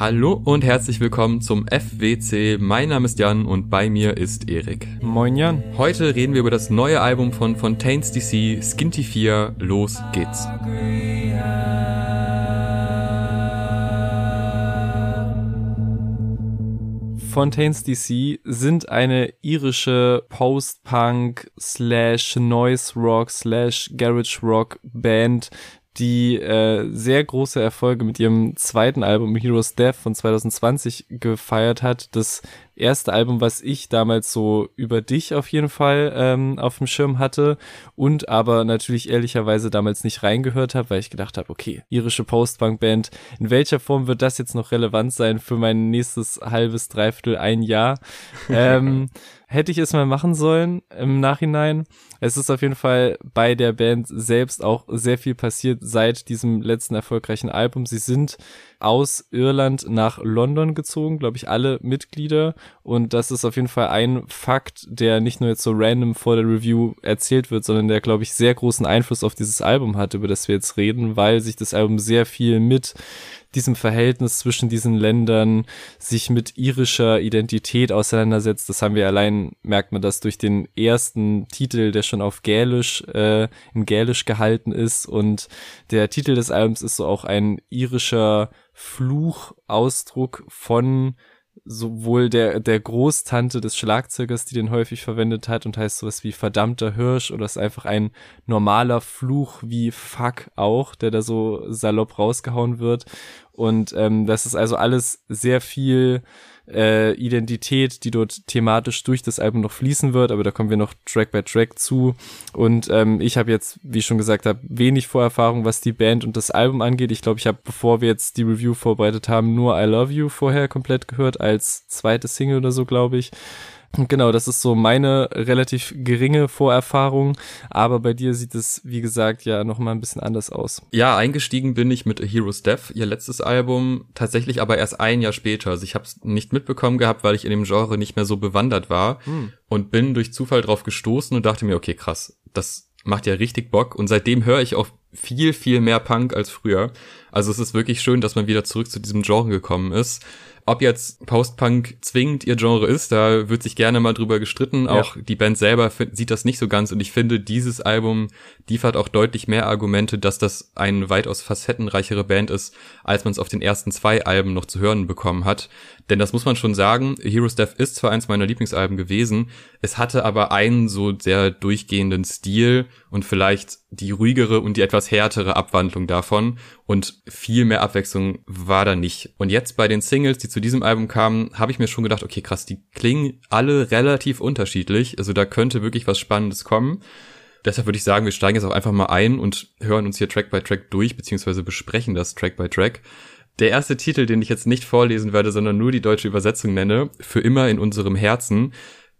Hallo und herzlich willkommen zum FWC. Mein Name ist Jan und bei mir ist Erik. Moin Jan. Heute reden wir über das neue Album von Fontaines DC, Skinty 4. Los geht's. Fontaines DC sind eine irische Post-Punk slash Noise Rock slash Garage Rock Band, die äh, sehr große Erfolge mit ihrem zweiten Album Heroes Death von 2020 gefeiert hat. Das erste Album, was ich damals so über dich auf jeden Fall ähm, auf dem Schirm hatte und aber natürlich ehrlicherweise damals nicht reingehört habe, weil ich gedacht habe, okay, irische Postpunk-Band, in welcher Form wird das jetzt noch relevant sein für mein nächstes halbes, dreiviertel, ein Jahr? ähm, hätte ich es mal machen sollen im Nachhinein. Es ist auf jeden Fall bei der Band selbst auch sehr viel passiert seit diesem letzten erfolgreichen Album. Sie sind aus Irland nach London gezogen, glaube ich, alle Mitglieder. Und das ist auf jeden Fall ein Fakt, der nicht nur jetzt so random vor der Review erzählt wird, sondern der, glaube ich, sehr großen Einfluss auf dieses Album hat, über das wir jetzt reden, weil sich das Album sehr viel mit diesem Verhältnis zwischen diesen Ländern sich mit irischer Identität auseinandersetzt. Das haben wir allein, merkt man das durch den ersten Titel, der schon auf Gälisch, äh, in Gälisch gehalten ist. Und der Titel des Albums ist so auch ein irischer Fluchausdruck von sowohl der, der Großtante des Schlagzeugers, die den häufig verwendet hat und heißt sowas wie verdammter Hirsch oder ist einfach ein normaler Fluch wie Fuck auch, der da so salopp rausgehauen wird. Und ähm, das ist also alles sehr viel äh, Identität, die dort thematisch durch das Album noch fließen wird, aber da kommen wir noch Track by Track zu. Und ähm, ich habe jetzt, wie ich schon gesagt habe, wenig Vorerfahrung, was die Band und das Album angeht. Ich glaube, ich habe, bevor wir jetzt die Review vorbereitet haben, nur I Love You vorher komplett gehört, als zweite Single oder so, glaube ich. Genau, das ist so meine relativ geringe Vorerfahrung, aber bei dir sieht es, wie gesagt, ja noch mal ein bisschen anders aus. Ja, eingestiegen bin ich mit A Hero's Death, ihr letztes Album, tatsächlich aber erst ein Jahr später. Also ich habe es nicht mitbekommen gehabt, weil ich in dem Genre nicht mehr so bewandert war hm. und bin durch Zufall drauf gestoßen und dachte mir, okay, krass, das macht ja richtig Bock und seitdem höre ich auch viel, viel mehr Punk als früher. Also es ist wirklich schön, dass man wieder zurück zu diesem Genre gekommen ist. Ob jetzt Post-Punk zwingend ihr Genre ist, da wird sich gerne mal drüber gestritten. Ja. Auch die Band selber sieht das nicht so ganz und ich finde, dieses Album liefert auch deutlich mehr Argumente, dass das eine weitaus facettenreichere Band ist, als man es auf den ersten zwei Alben noch zu hören bekommen hat. Denn das muss man schon sagen, Heroes Death ist zwar eins meiner Lieblingsalben gewesen, es hatte aber einen so sehr durchgehenden Stil und vielleicht die ruhigere und die etwas härtere Abwandlung davon und viel mehr Abwechslung war da nicht. Und jetzt bei den Singles, die zu diesem Album kamen, habe ich mir schon gedacht, okay, krass, die klingen alle relativ unterschiedlich, also da könnte wirklich was Spannendes kommen. Deshalb würde ich sagen, wir steigen jetzt auch einfach mal ein und hören uns hier Track by Track durch, beziehungsweise besprechen das Track by Track. Der erste Titel, den ich jetzt nicht vorlesen werde, sondern nur die deutsche Übersetzung nenne, für immer in unserem Herzen,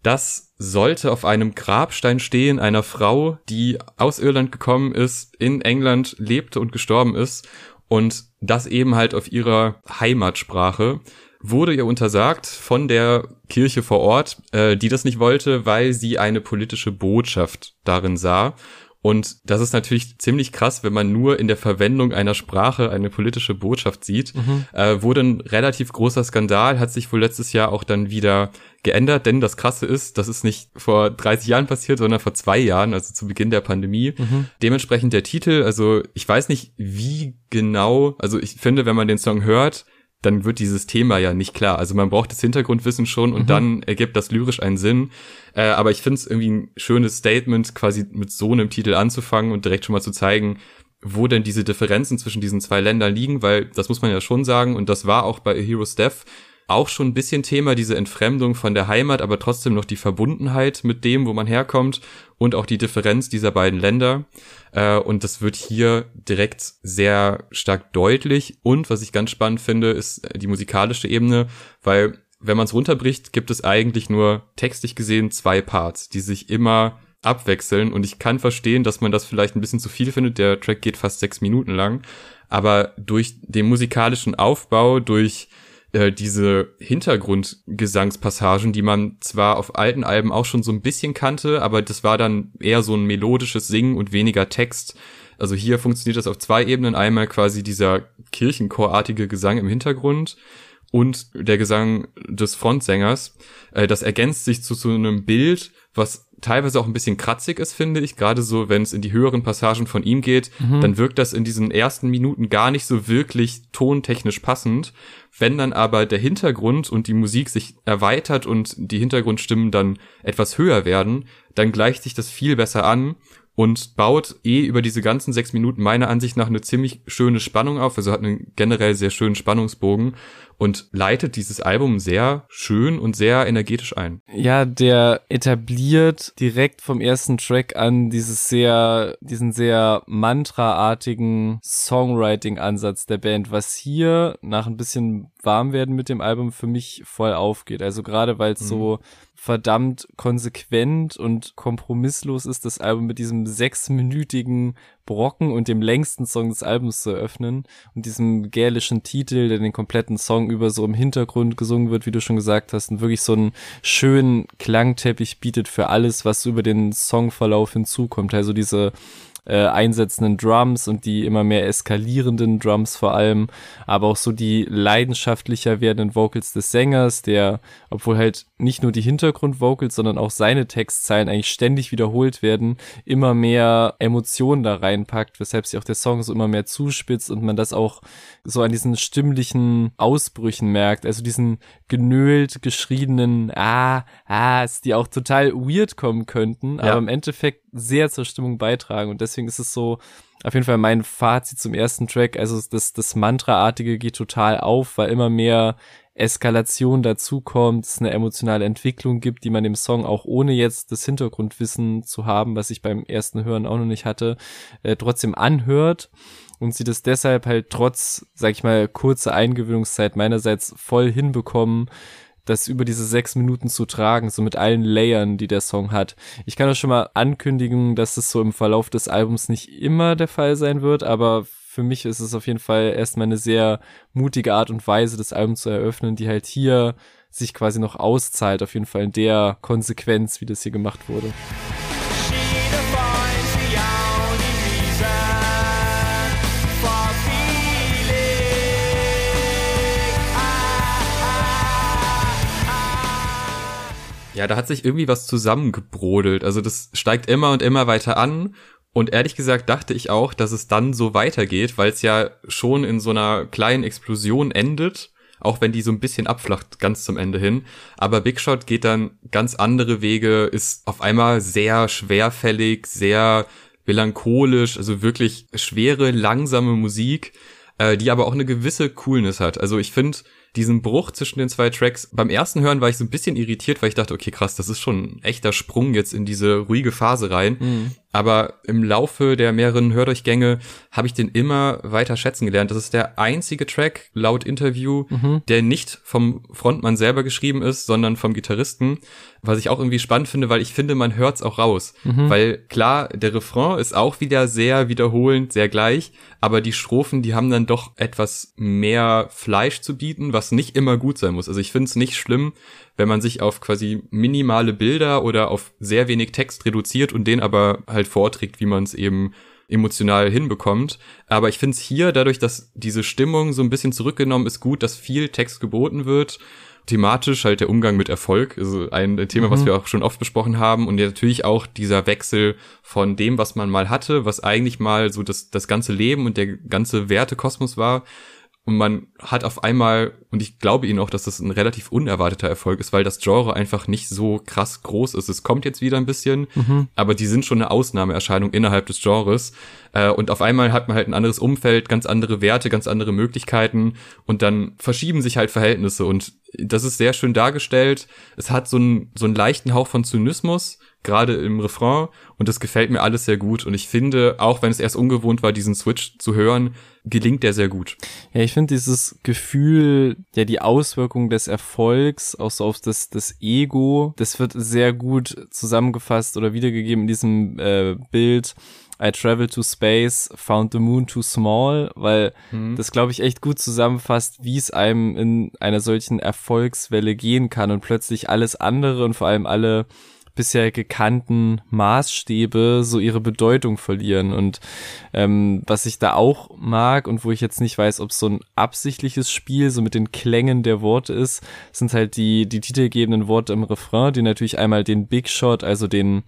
das sollte auf einem Grabstein stehen einer Frau, die aus Irland gekommen ist, in England lebte und gestorben ist und das eben halt auf ihrer Heimatsprache wurde ihr untersagt von der Kirche vor Ort, äh, die das nicht wollte, weil sie eine politische Botschaft darin sah. Und das ist natürlich ziemlich krass, wenn man nur in der Verwendung einer Sprache eine politische Botschaft sieht. Mhm. Äh, wurde ein relativ großer Skandal, hat sich wohl letztes Jahr auch dann wieder geändert, denn das Krasse ist, das ist nicht vor 30 Jahren passiert, sondern vor zwei Jahren, also zu Beginn der Pandemie. Mhm. Dementsprechend der Titel, also ich weiß nicht, wie genau, also ich finde, wenn man den Song hört, dann wird dieses Thema ja nicht klar. Also man braucht das Hintergrundwissen schon und mhm. dann ergibt das lyrisch einen Sinn. Äh, aber ich finde es irgendwie ein schönes Statement, quasi mit so einem Titel anzufangen und direkt schon mal zu zeigen, wo denn diese Differenzen zwischen diesen zwei Ländern liegen, weil das muss man ja schon sagen und das war auch bei A Hero's Death auch schon ein bisschen Thema, diese Entfremdung von der Heimat, aber trotzdem noch die Verbundenheit mit dem, wo man herkommt und auch die Differenz dieser beiden Länder. Äh, und das wird hier direkt sehr stark deutlich. Und was ich ganz spannend finde, ist die musikalische Ebene, weil wenn man es runterbricht, gibt es eigentlich nur textlich gesehen zwei Parts, die sich immer abwechseln. Und ich kann verstehen, dass man das vielleicht ein bisschen zu viel findet. Der Track geht fast sechs Minuten lang. Aber durch den musikalischen Aufbau, durch äh, diese Hintergrundgesangspassagen, die man zwar auf alten Alben auch schon so ein bisschen kannte, aber das war dann eher so ein melodisches Singen und weniger Text. Also hier funktioniert das auf zwei Ebenen. Einmal quasi dieser Kirchenchorartige Gesang im Hintergrund und der Gesang des Frontsängers. Äh, das ergänzt sich zu so einem Bild, was teilweise auch ein bisschen kratzig ist, finde ich. Gerade so, wenn es in die höheren Passagen von ihm geht, mhm. dann wirkt das in diesen ersten Minuten gar nicht so wirklich tontechnisch passend. Wenn dann aber der Hintergrund und die Musik sich erweitert und die Hintergrundstimmen dann etwas höher werden, dann gleicht sich das viel besser an und baut eh über diese ganzen sechs Minuten meiner Ansicht nach eine ziemlich schöne Spannung auf. Also hat einen generell sehr schönen Spannungsbogen und leitet dieses Album sehr schön und sehr energetisch ein. Ja, der etabliert direkt vom ersten Track an dieses sehr, diesen sehr mantraartigen Songwriting-Ansatz der Band, was hier nach ein bisschen warm werden mit dem Album für mich voll aufgeht. Also gerade weil es mhm. so verdammt konsequent und kompromisslos ist, das Album mit diesem sechsminütigen Brocken und dem längsten Song des Albums zu eröffnen und diesem gälischen Titel, der den kompletten Song über so im Hintergrund gesungen wird, wie du schon gesagt hast, und wirklich so einen schönen Klangteppich bietet für alles, was über den Songverlauf hinzukommt. Also diese äh, einsetzenden Drums und die immer mehr eskalierenden Drums vor allem, aber auch so die leidenschaftlicher werdenden Vocals des Sängers, der, obwohl halt nicht nur die Hintergrundvocals, sondern auch seine Textzeilen eigentlich ständig wiederholt werden, immer mehr Emotionen da reinpackt, weshalb sich auch der Song so immer mehr zuspitzt und man das auch so an diesen stimmlichen Ausbrüchen merkt, also diesen genölt geschriebenen Ah, ah, die auch total weird kommen könnten, ja. aber im Endeffekt sehr zur Stimmung beitragen und deswegen ist es so auf jeden Fall mein Fazit zum ersten Track, also das, das Mantra-artige geht total auf, weil immer mehr Eskalation dazukommt, es eine emotionale Entwicklung gibt, die man dem Song auch ohne jetzt das Hintergrundwissen zu haben, was ich beim ersten Hören auch noch nicht hatte, äh, trotzdem anhört und sie das deshalb halt trotz, sag ich mal, kurzer Eingewöhnungszeit meinerseits voll hinbekommen, das über diese sechs Minuten zu tragen, so mit allen Layern, die der Song hat. Ich kann auch schon mal ankündigen, dass es so im Verlauf des Albums nicht immer der Fall sein wird, aber für mich ist es auf jeden Fall erstmal eine sehr mutige Art und Weise, das Album zu eröffnen, die halt hier sich quasi noch auszahlt, auf jeden Fall in der Konsequenz, wie das hier gemacht wurde. Ja, da hat sich irgendwie was zusammengebrodelt. Also das steigt immer und immer weiter an und ehrlich gesagt dachte ich auch, dass es dann so weitergeht, weil es ja schon in so einer kleinen Explosion endet, auch wenn die so ein bisschen abflacht ganz zum Ende hin. Aber Big Shot geht dann ganz andere Wege, ist auf einmal sehr schwerfällig, sehr melancholisch, also wirklich schwere, langsame Musik, äh, die aber auch eine gewisse Coolness hat. Also ich finde, diesen Bruch zwischen den zwei Tracks. Beim ersten Hören war ich so ein bisschen irritiert, weil ich dachte, okay, krass, das ist schon ein echter Sprung jetzt in diese ruhige Phase rein. Mhm. Aber im Laufe der mehreren Hördurchgänge habe ich den immer weiter schätzen gelernt. Das ist der einzige Track laut Interview, mhm. der nicht vom Frontmann selber geschrieben ist, sondern vom Gitarristen. Was ich auch irgendwie spannend finde, weil ich finde, man hört's auch raus. Mhm. Weil klar, der Refrain ist auch wieder sehr wiederholend, sehr gleich, aber die Strophen, die haben dann doch etwas mehr Fleisch zu bieten, was nicht immer gut sein muss. Also ich finde es nicht schlimm, wenn man sich auf quasi minimale Bilder oder auf sehr wenig Text reduziert und den aber halt vorträgt, wie man es eben emotional hinbekommt. Aber ich finde es hier, dadurch, dass diese Stimmung so ein bisschen zurückgenommen ist, gut, dass viel Text geboten wird. Thematisch halt der Umgang mit Erfolg, also ein Thema, mhm. was wir auch schon oft besprochen haben. Und natürlich auch dieser Wechsel von dem, was man mal hatte, was eigentlich mal so das, das ganze Leben und der ganze Wertekosmos war, und man hat auf einmal, und ich glaube ihnen auch, dass das ein relativ unerwarteter Erfolg ist, weil das Genre einfach nicht so krass groß ist. Es kommt jetzt wieder ein bisschen, mhm. aber die sind schon eine Ausnahmeerscheinung innerhalb des Genres. Äh, und auf einmal hat man halt ein anderes Umfeld, ganz andere Werte, ganz andere Möglichkeiten und dann verschieben sich halt Verhältnisse und das ist sehr schön dargestellt. Es hat so einen, so einen leichten Hauch von Zynismus, gerade im Refrain und das gefällt mir alles sehr gut und ich finde, auch wenn es erst ungewohnt war, diesen Switch zu hören, gelingt der sehr gut. Ja, ich finde dieses Gefühl, ja, die Auswirkung des Erfolgs, auch so auf das, das Ego, das wird sehr gut zusammengefasst oder wiedergegeben in diesem äh, Bild. I travel to space, found the moon too small, weil hm. das, glaube ich, echt gut zusammenfasst, wie es einem in einer solchen Erfolgswelle gehen kann und plötzlich alles andere und vor allem alle bisher gekannten Maßstäbe so ihre Bedeutung verlieren. Und ähm, was ich da auch mag und wo ich jetzt nicht weiß, ob es so ein absichtliches Spiel so mit den Klängen der Worte ist, sind halt die, die titelgebenden Worte im Refrain, die natürlich einmal den Big Shot, also den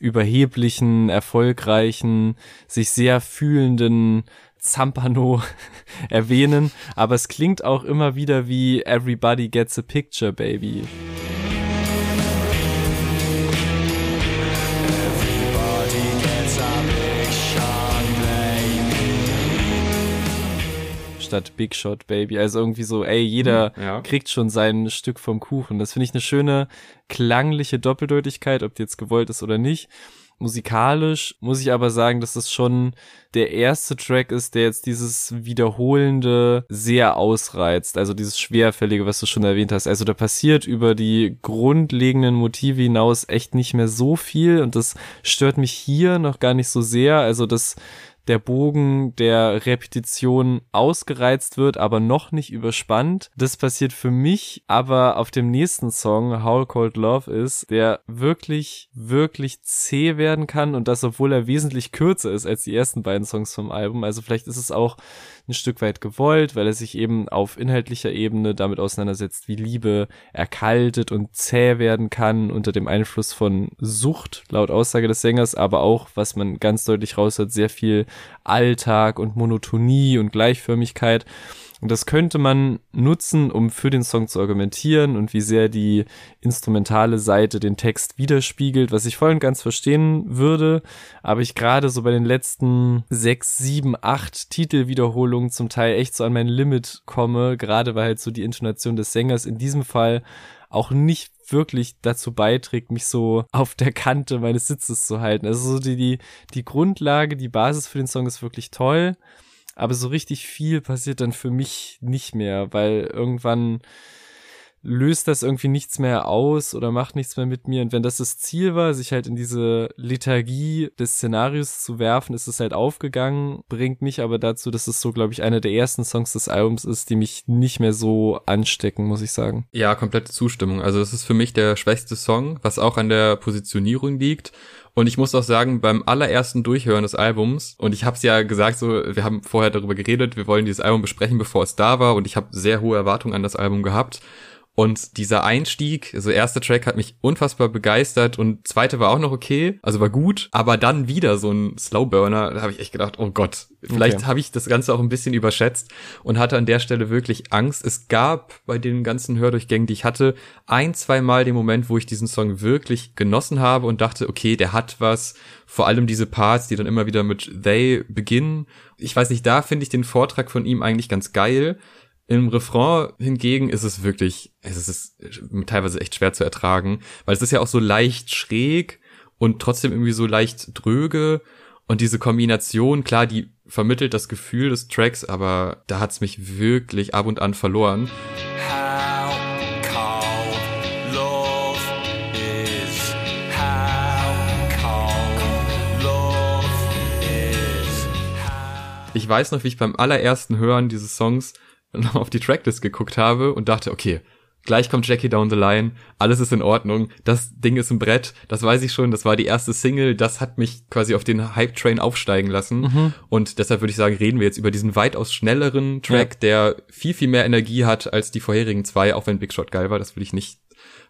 überheblichen, erfolgreichen, sich sehr fühlenden Zampano erwähnen, aber es klingt auch immer wieder wie Everybody Gets a Picture, Baby. Statt Big Shot Baby. Also irgendwie so, ey, jeder hm, ja. kriegt schon sein Stück vom Kuchen. Das finde ich eine schöne klangliche Doppeldeutigkeit, ob die jetzt gewollt ist oder nicht. Musikalisch muss ich aber sagen, dass das schon der erste Track ist, der jetzt dieses Wiederholende sehr ausreizt. Also dieses Schwerfällige, was du schon erwähnt hast. Also da passiert über die grundlegenden Motive hinaus echt nicht mehr so viel und das stört mich hier noch gar nicht so sehr. Also das der Bogen der Repetition ausgereizt wird, aber noch nicht überspannt. Das passiert für mich aber auf dem nächsten Song, How Cold Love ist, der wirklich, wirklich zäh werden kann und das, obwohl er wesentlich kürzer ist als die ersten beiden Songs vom Album. Also vielleicht ist es auch ein Stück weit gewollt, weil er sich eben auf inhaltlicher Ebene damit auseinandersetzt, wie Liebe erkaltet und zäh werden kann unter dem Einfluss von Sucht, laut Aussage des Sängers, aber auch, was man ganz deutlich raushört, sehr viel Alltag und Monotonie und Gleichförmigkeit. Und das könnte man nutzen, um für den Song zu argumentieren und wie sehr die instrumentale Seite den Text widerspiegelt, was ich voll und ganz verstehen würde. Aber ich gerade so bei den letzten sechs, sieben, acht Titelwiederholungen zum Teil echt so an mein Limit komme, gerade weil halt so die Intonation des Sängers in diesem Fall auch nicht wirklich dazu beiträgt, mich so auf der Kante meines Sitzes zu halten. Also so die, die, die Grundlage, die Basis für den Song ist wirklich toll aber so richtig viel passiert dann für mich nicht mehr, weil irgendwann löst das irgendwie nichts mehr aus oder macht nichts mehr mit mir. Und wenn das das Ziel war, sich halt in diese Lethargie des Szenarios zu werfen, ist es halt aufgegangen, bringt mich aber dazu, dass es so, glaube ich, einer der ersten Songs des Albums ist, die mich nicht mehr so anstecken, muss ich sagen. Ja, komplette Zustimmung. Also es ist für mich der schwächste Song, was auch an der Positionierung liegt. Und ich muss auch sagen, beim allerersten Durchhören des Albums, und ich habe es ja gesagt, so, wir haben vorher darüber geredet, wir wollen dieses Album besprechen, bevor es da war, und ich habe sehr hohe Erwartungen an das Album gehabt. Und dieser Einstieg, also erster Track hat mich unfassbar begeistert und zweite war auch noch okay, also war gut, aber dann wieder so ein Slowburner, da habe ich echt gedacht, oh Gott, vielleicht okay. habe ich das Ganze auch ein bisschen überschätzt und hatte an der Stelle wirklich Angst. Es gab bei den ganzen Hördurchgängen, die ich hatte, ein, zwei Mal den Moment, wo ich diesen Song wirklich genossen habe und dachte, okay, der hat was, vor allem diese Parts, die dann immer wieder mit they beginnen. Ich weiß nicht, da finde ich den Vortrag von ihm eigentlich ganz geil im Refrain hingegen ist es wirklich, es ist teilweise echt schwer zu ertragen, weil es ist ja auch so leicht schräg und trotzdem irgendwie so leicht dröge. Und diese Kombination, klar, die vermittelt das Gefühl des Tracks, aber da hat's mich wirklich ab und an verloren. Ich weiß noch, wie ich beim allerersten Hören dieses Songs noch auf die Tracklist geguckt habe und dachte, okay, gleich kommt Jackie down the line, alles ist in Ordnung, das Ding ist ein Brett, das weiß ich schon, das war die erste Single, das hat mich quasi auf den Hype-Train aufsteigen lassen mhm. und deshalb würde ich sagen, reden wir jetzt über diesen weitaus schnelleren Track, ja. der viel, viel mehr Energie hat als die vorherigen zwei, auch wenn Big Shot geil war, das will ich nicht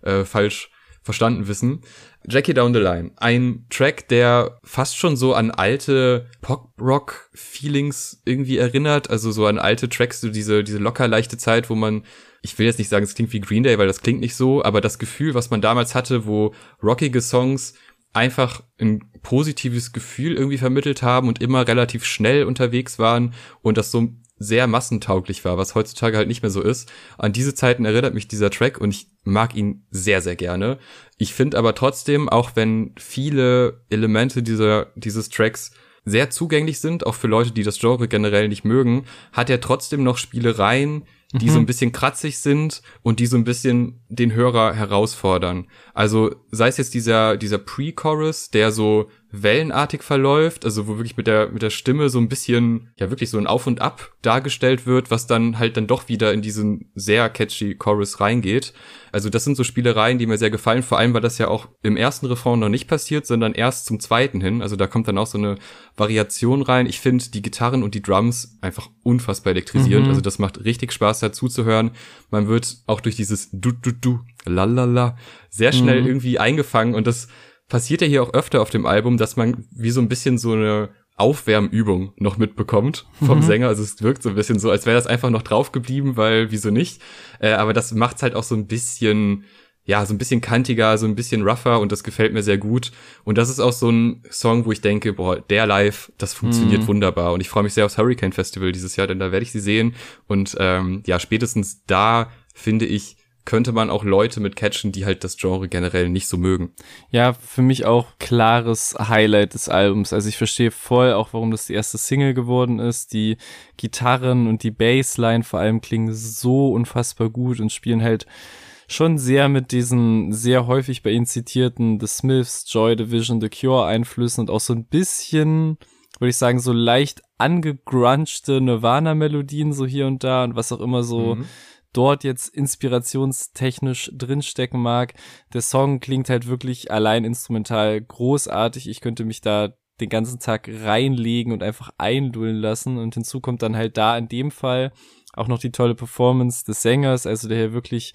äh, falsch verstanden wissen. Jackie Down the Line. Ein Track, der fast schon so an alte Pop-Rock-Feelings irgendwie erinnert. Also so an alte Tracks, so diese, diese locker leichte Zeit, wo man, ich will jetzt nicht sagen, es klingt wie Green Day, weil das klingt nicht so, aber das Gefühl, was man damals hatte, wo rockige Songs einfach ein positives Gefühl irgendwie vermittelt haben und immer relativ schnell unterwegs waren und das so sehr massentauglich war, was heutzutage halt nicht mehr so ist. An diese Zeiten erinnert mich dieser Track und ich mag ihn sehr, sehr gerne. Ich finde aber trotzdem, auch wenn viele Elemente dieser, dieses Tracks sehr zugänglich sind, auch für Leute, die das Genre generell nicht mögen, hat er trotzdem noch Spielereien, die mhm. so ein bisschen kratzig sind und die so ein bisschen den Hörer herausfordern. Also sei es jetzt dieser, dieser Pre-Chorus, der so wellenartig verläuft, also wo wirklich mit der, mit der Stimme so ein bisschen, ja wirklich so ein Auf und Ab dargestellt wird, was dann halt dann doch wieder in diesen sehr catchy Chorus reingeht. Also das sind so Spielereien, die mir sehr gefallen, vor allem, weil das ja auch im ersten Refrain noch nicht passiert, sondern erst zum zweiten hin. Also da kommt dann auch so eine Variation rein. Ich finde die Gitarren und die Drums einfach unfassbar elektrisierend. Mhm. Also das macht richtig Spaß dazu zu hören. Man wird auch durch dieses du du du lalala sehr schnell mhm. irgendwie eingefangen und das passiert ja hier auch öfter auf dem Album, dass man wie so ein bisschen so eine Aufwärmübung noch mitbekommt vom mhm. Sänger. Also es wirkt so ein bisschen so, als wäre das einfach noch drauf geblieben, weil wieso nicht? Äh, aber das macht's halt auch so ein bisschen, ja, so ein bisschen kantiger, so ein bisschen rougher und das gefällt mir sehr gut. Und das ist auch so ein Song, wo ich denke, boah, der live, das funktioniert mhm. wunderbar. Und ich freue mich sehr aufs Hurricane Festival dieses Jahr, denn da werde ich sie sehen. Und ähm, ja, spätestens da finde ich, könnte man auch Leute mit catchen, die halt das Genre generell nicht so mögen. Ja, für mich auch klares Highlight des Albums. Also ich verstehe voll auch, warum das die erste Single geworden ist. Die Gitarren und die Bassline vor allem klingen so unfassbar gut und spielen halt schon sehr mit diesen sehr häufig bei ihnen zitierten The Smiths, Joy Division, The Cure Einflüssen und auch so ein bisschen, würde ich sagen, so leicht angegrunchte Nirvana-Melodien so hier und da und was auch immer so mhm dort jetzt inspirationstechnisch drinstecken mag. Der Song klingt halt wirklich allein instrumental großartig. Ich könnte mich da den ganzen Tag reinlegen und einfach eindullen lassen. Und hinzu kommt dann halt da in dem Fall auch noch die tolle Performance des Sängers, also der hier wirklich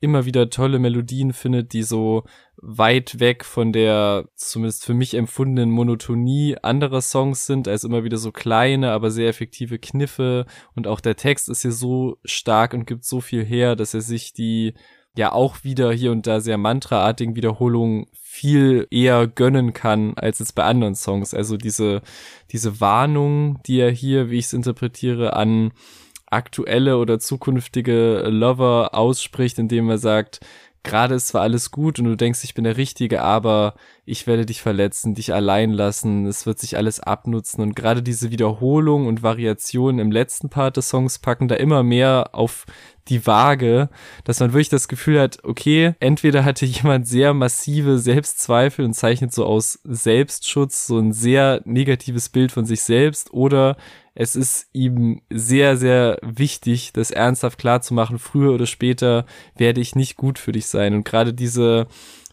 immer wieder tolle Melodien findet, die so weit weg von der zumindest für mich empfundenen Monotonie anderer Songs sind, als immer wieder so kleine, aber sehr effektive Kniffe und auch der Text ist hier so stark und gibt so viel her, dass er sich die ja auch wieder hier und da sehr mantraartigen Wiederholungen viel eher gönnen kann als jetzt bei anderen Songs. Also diese, diese Warnung, die er hier, wie ich es interpretiere, an aktuelle oder zukünftige Lover ausspricht, indem er sagt, gerade ist zwar alles gut und du denkst, ich bin der Richtige, aber ich werde dich verletzen, dich allein lassen, es wird sich alles abnutzen. Und gerade diese Wiederholung und Variation im letzten Part des Songs packen da immer mehr auf die Waage, dass man wirklich das Gefühl hat, okay, entweder hatte jemand sehr massive Selbstzweifel und zeichnet so aus Selbstschutz so ein sehr negatives Bild von sich selbst oder es ist ihm sehr, sehr wichtig, das ernsthaft klar zu machen, früher oder später werde ich nicht gut für dich sein. Und gerade diese,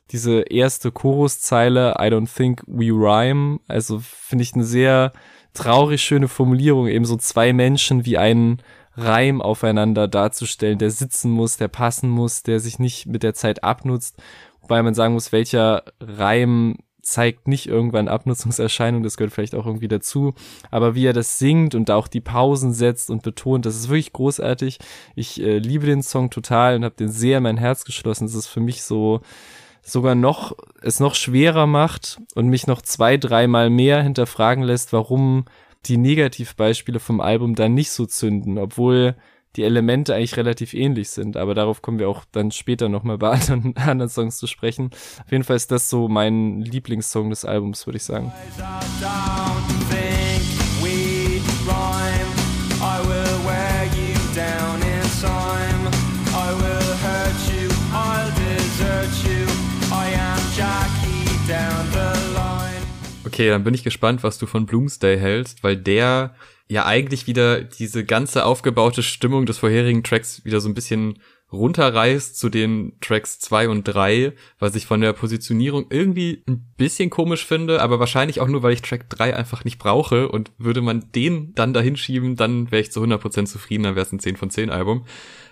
diese erste Choruszeile, I don't think we rhyme, also finde ich eine sehr traurig schöne Formulierung, eben so zwei Menschen wie einen Reim aufeinander darzustellen, der sitzen muss, der passen muss, der sich nicht mit der Zeit abnutzt, wobei man sagen muss, welcher Reim zeigt nicht irgendwann Abnutzungserscheinungen, das gehört vielleicht auch irgendwie dazu, aber wie er das singt und auch die Pausen setzt und betont, das ist wirklich großartig. Ich äh, liebe den Song total und habe den sehr in mein Herz geschlossen. Das ist für mich so sogar noch es noch schwerer macht und mich noch zwei, dreimal mehr hinterfragen lässt, warum die Negativbeispiele vom Album dann nicht so zünden, obwohl die Elemente eigentlich relativ ähnlich sind, aber darauf kommen wir auch dann später nochmal bei anderen, anderen Songs zu sprechen. Auf jeden Fall ist das so mein Lieblingssong des Albums, würde ich sagen. Okay, dann bin ich gespannt, was du von Bloomsday hältst, weil der ja eigentlich wieder diese ganze aufgebaute Stimmung des vorherigen Tracks wieder so ein bisschen runterreißt zu den Tracks zwei und drei, was ich von der Positionierung irgendwie ein bisschen komisch finde, aber wahrscheinlich auch nur, weil ich Track drei einfach nicht brauche und würde man den dann dahin schieben, dann wäre ich zu 100% zufrieden, dann wäre es ein 10 von 10 Album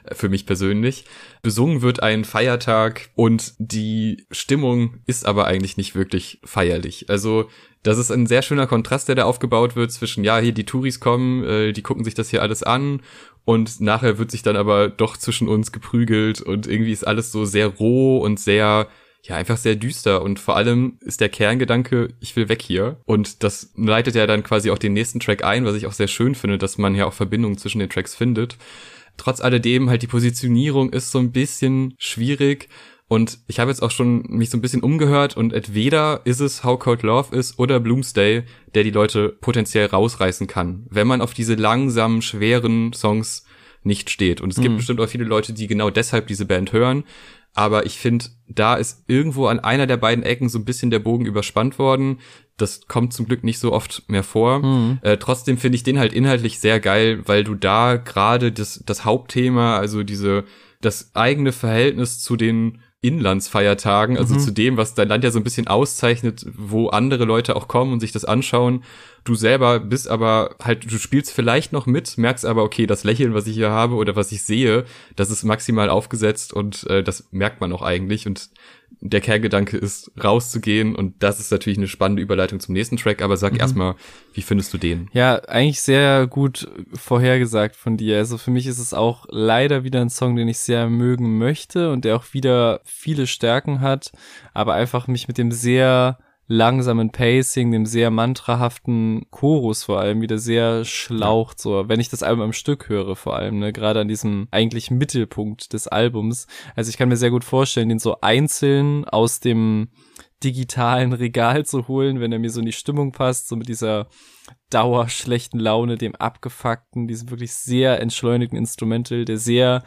äh, für mich persönlich. Besungen wird ein Feiertag und die Stimmung ist aber eigentlich nicht wirklich feierlich. Also das ist ein sehr schöner Kontrast, der da aufgebaut wird zwischen, ja, hier die Touris kommen, äh, die gucken sich das hier alles an und nachher wird sich dann aber doch zwischen uns geprügelt und irgendwie ist alles so sehr roh und sehr ja, einfach sehr düster und vor allem ist der Kerngedanke, ich will weg hier. Und das leitet ja dann quasi auch den nächsten Track ein, was ich auch sehr schön finde, dass man ja auch Verbindungen zwischen den Tracks findet. Trotz alledem halt die Positionierung ist so ein bisschen schwierig und ich habe jetzt auch schon mich so ein bisschen umgehört und entweder ist es How Cold Love ist oder Bloomsday, der die Leute potenziell rausreißen kann. Wenn man auf diese langsamen, schweren Songs nicht steht. Und es gibt mhm. bestimmt auch viele Leute, die genau deshalb diese Band hören. Aber ich finde, da ist irgendwo an einer der beiden Ecken so ein bisschen der Bogen überspannt worden. Das kommt zum Glück nicht so oft mehr vor. Mhm. Äh, trotzdem finde ich den halt inhaltlich sehr geil, weil du da gerade das, das Hauptthema, also diese, das eigene Verhältnis zu den Inlandsfeiertagen, also mhm. zu dem, was dein Land ja so ein bisschen auszeichnet, wo andere Leute auch kommen und sich das anschauen. Du selber bist aber halt, du spielst vielleicht noch mit, merkst aber, okay, das Lächeln, was ich hier habe oder was ich sehe, das ist maximal aufgesetzt und äh, das merkt man auch eigentlich. Und der Kerngedanke ist, rauszugehen und das ist natürlich eine spannende Überleitung zum nächsten Track, aber sag mhm. erstmal, wie findest du den? Ja, eigentlich sehr gut vorhergesagt von dir. Also für mich ist es auch leider wieder ein Song, den ich sehr mögen möchte und der auch wieder viele Stärken hat, aber einfach mich mit dem sehr langsamen Pacing, dem sehr mantrahaften Chorus vor allem wieder sehr schlaucht, so, wenn ich das Album am Stück höre vor allem, ne, gerade an diesem eigentlich Mittelpunkt des Albums. Also ich kann mir sehr gut vorstellen, den so einzeln aus dem digitalen Regal zu holen, wenn er mir so in die Stimmung passt, so mit dieser dauerschlechten Laune, dem abgefuckten, diesem wirklich sehr entschleunigten Instrumental, der sehr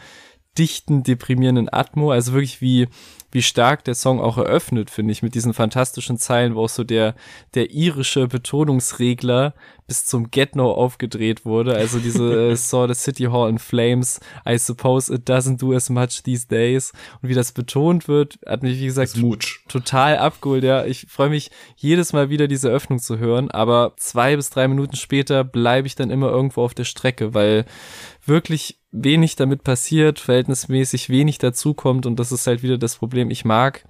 dichten, deprimierenden Atmo, also wirklich wie wie stark der Song auch eröffnet, finde ich, mit diesen fantastischen Zeilen, wo auch so der, der irische Betonungsregler bis zum Get No aufgedreht wurde. Also diese äh, Saw the City Hall in Flames, I suppose it doesn't do as much these days. Und wie das betont wird, hat mich, wie gesagt, total abgeholt. Ja, ich freue mich jedes Mal wieder diese Öffnung zu hören, aber zwei bis drei Minuten später bleibe ich dann immer irgendwo auf der Strecke, weil wirklich wenig damit passiert, verhältnismäßig wenig dazukommt und das ist halt wieder das Problem. Ich mag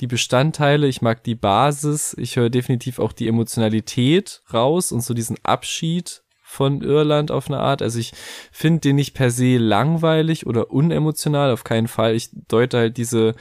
die Bestandteile, ich mag die Basis, ich höre definitiv auch die Emotionalität raus und so diesen Abschied von Irland auf eine Art. Also ich finde den nicht per se langweilig oder unemotional, auf keinen Fall. Ich deute halt diese,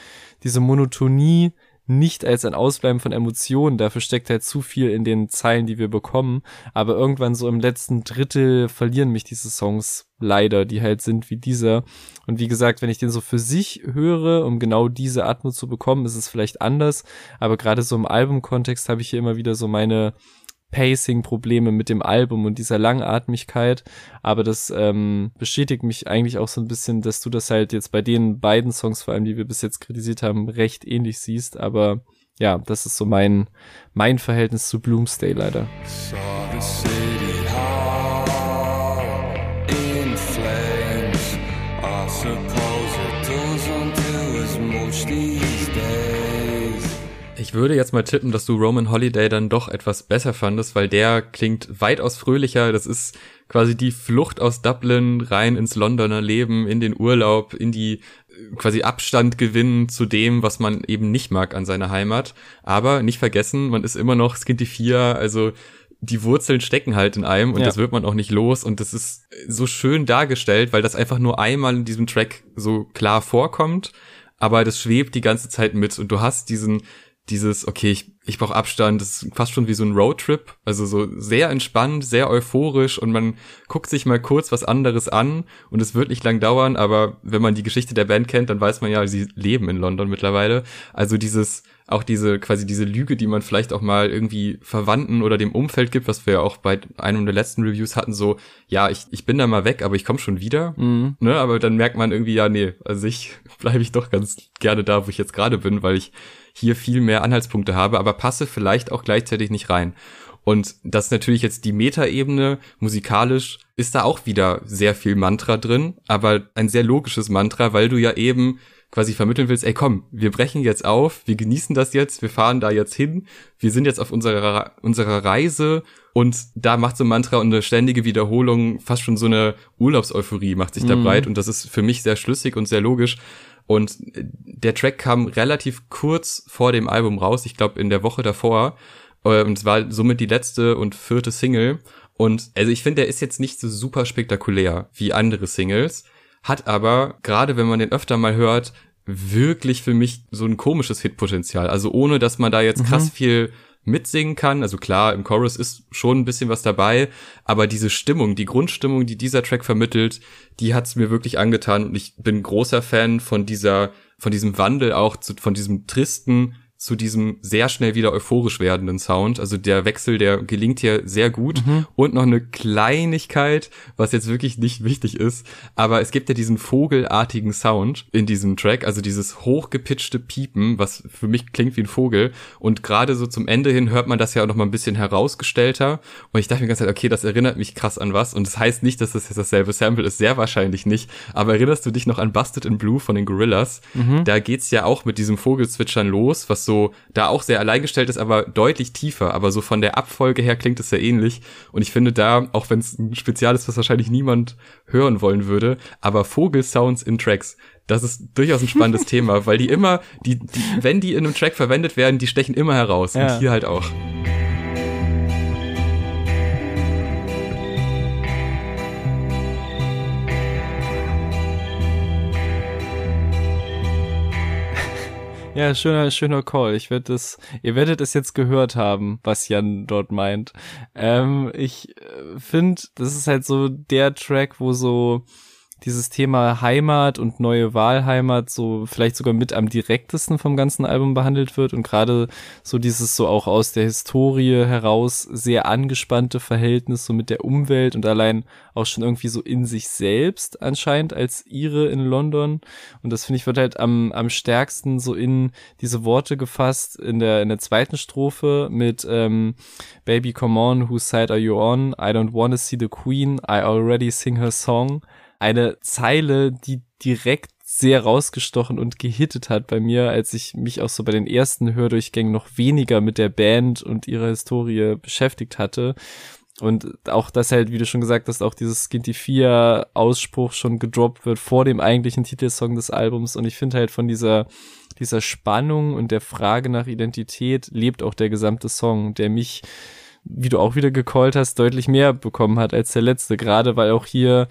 diese Monotonie nicht als ein Ausbleiben von Emotionen. Dafür steckt halt zu viel in den Zeilen, die wir bekommen. Aber irgendwann so im letzten Drittel verlieren mich diese Songs leider, die halt sind wie dieser. Und wie gesagt, wenn ich den so für sich höre, um genau diese Atmung zu bekommen, ist es vielleicht anders. Aber gerade so im Albumkontext habe ich hier immer wieder so meine Pacing-Probleme mit dem Album und dieser Langatmigkeit. Aber das ähm, bestätigt mich eigentlich auch so ein bisschen, dass du das halt jetzt bei den beiden Songs, vor allem die wir bis jetzt kritisiert haben, recht ähnlich siehst. Aber ja, das ist so mein, mein Verhältnis zu Bloomsday leider. Ich würde jetzt mal tippen, dass du Roman Holiday dann doch etwas besser fandest, weil der klingt weitaus fröhlicher. Das ist quasi die Flucht aus Dublin rein ins Londoner Leben, in den Urlaub, in die äh, quasi Abstand gewinnen zu dem, was man eben nicht mag an seiner Heimat. Aber nicht vergessen, man ist immer noch Skinty 4, also die Wurzeln stecken halt in einem und ja. das wird man auch nicht los und das ist so schön dargestellt, weil das einfach nur einmal in diesem Track so klar vorkommt, aber das schwebt die ganze Zeit mit und du hast diesen dieses, okay, ich, ich brauche Abstand, das ist fast schon wie so ein Roadtrip, also so sehr entspannt, sehr euphorisch und man guckt sich mal kurz was anderes an und es wird nicht lang dauern, aber wenn man die Geschichte der Band kennt, dann weiß man ja, sie leben in London mittlerweile. Also dieses, auch diese, quasi diese Lüge, die man vielleicht auch mal irgendwie Verwandten oder dem Umfeld gibt, was wir ja auch bei einem der letzten Reviews hatten, so, ja, ich, ich bin da mal weg, aber ich komme schon wieder, mhm. ne, aber dann merkt man irgendwie, ja, nee, also ich bleibe ich doch ganz gerne da, wo ich jetzt gerade bin, weil ich hier viel mehr Anhaltspunkte habe, aber passe vielleicht auch gleichzeitig nicht rein. Und das ist natürlich jetzt die Metaebene. Musikalisch ist da auch wieder sehr viel Mantra drin, aber ein sehr logisches Mantra, weil du ja eben quasi vermitteln willst, ey komm, wir brechen jetzt auf, wir genießen das jetzt, wir fahren da jetzt hin, wir sind jetzt auf unserer, unserer Reise und da macht so ein Mantra und eine ständige Wiederholung fast schon so eine Urlaubseuphorie macht sich da mhm. breit und das ist für mich sehr schlüssig und sehr logisch und der Track kam relativ kurz vor dem Album raus, ich glaube in der Woche davor. Äh, und es war somit die letzte und vierte Single. Und also ich finde, der ist jetzt nicht so super spektakulär wie andere Singles, hat aber, gerade wenn man den öfter mal hört, wirklich für mich so ein komisches Hitpotenzial. Also ohne, dass man da jetzt krass mhm. viel mitsingen kann. Also klar, im Chorus ist schon ein bisschen was dabei, aber diese Stimmung, die Grundstimmung, die dieser Track vermittelt, die hat's mir wirklich angetan und ich bin großer Fan von dieser, von diesem Wandel auch zu, von diesem tristen zu diesem sehr schnell wieder euphorisch werdenden Sound. Also der Wechsel, der gelingt hier sehr gut. Mhm. Und noch eine Kleinigkeit, was jetzt wirklich nicht wichtig ist, aber es gibt ja diesen vogelartigen Sound in diesem Track, also dieses hochgepitchte Piepen, was für mich klingt wie ein Vogel. Und gerade so zum Ende hin hört man das ja auch noch mal ein bisschen herausgestellter. Und ich dachte mir ganze Zeit, okay, das erinnert mich krass an was. Und das heißt nicht, dass das jetzt dasselbe Sample ist, sehr wahrscheinlich nicht. Aber erinnerst du dich noch an Busted in Blue von den Gorillas? Mhm. Da geht's ja auch mit diesem Vogelzwitschern los, was so da auch sehr alleingestellt ist, aber deutlich tiefer. Aber so von der Abfolge her klingt es sehr ähnlich. Und ich finde da, auch wenn es ein Spezial ist, was wahrscheinlich niemand hören wollen würde, aber Vogelsounds in Tracks, das ist durchaus ein spannendes Thema, weil die immer, die, die, wenn die in einem Track verwendet werden, die stechen immer heraus. Ja. Und hier halt auch. Ja, schöner, schöner Call. Ich werde es, ihr werdet es jetzt gehört haben, was Jan dort meint. Ähm, ich äh, finde, das ist halt so der Track, wo so dieses Thema Heimat und neue Wahlheimat so vielleicht sogar mit am direktesten vom ganzen Album behandelt wird und gerade so dieses so auch aus der Historie heraus sehr angespannte Verhältnis so mit der Umwelt und allein auch schon irgendwie so in sich selbst anscheinend als ihre in London. Und das finde ich wird halt am, am stärksten so in diese Worte gefasst in der in der zweiten Strophe mit ähm, Baby come on whose side are you on? I don't wanna see the queen. I already sing her song eine Zeile, die direkt sehr rausgestochen und gehittet hat bei mir, als ich mich auch so bei den ersten Hördurchgängen noch weniger mit der Band und ihrer Historie beschäftigt hatte. Und auch das halt, wie du schon gesagt hast, auch dieses Skinty 4 Ausspruch schon gedroppt wird vor dem eigentlichen Titelsong des Albums. Und ich finde halt von dieser, dieser Spannung und der Frage nach Identität lebt auch der gesamte Song, der mich, wie du auch wieder gecallt hast, deutlich mehr bekommen hat als der letzte. Gerade weil auch hier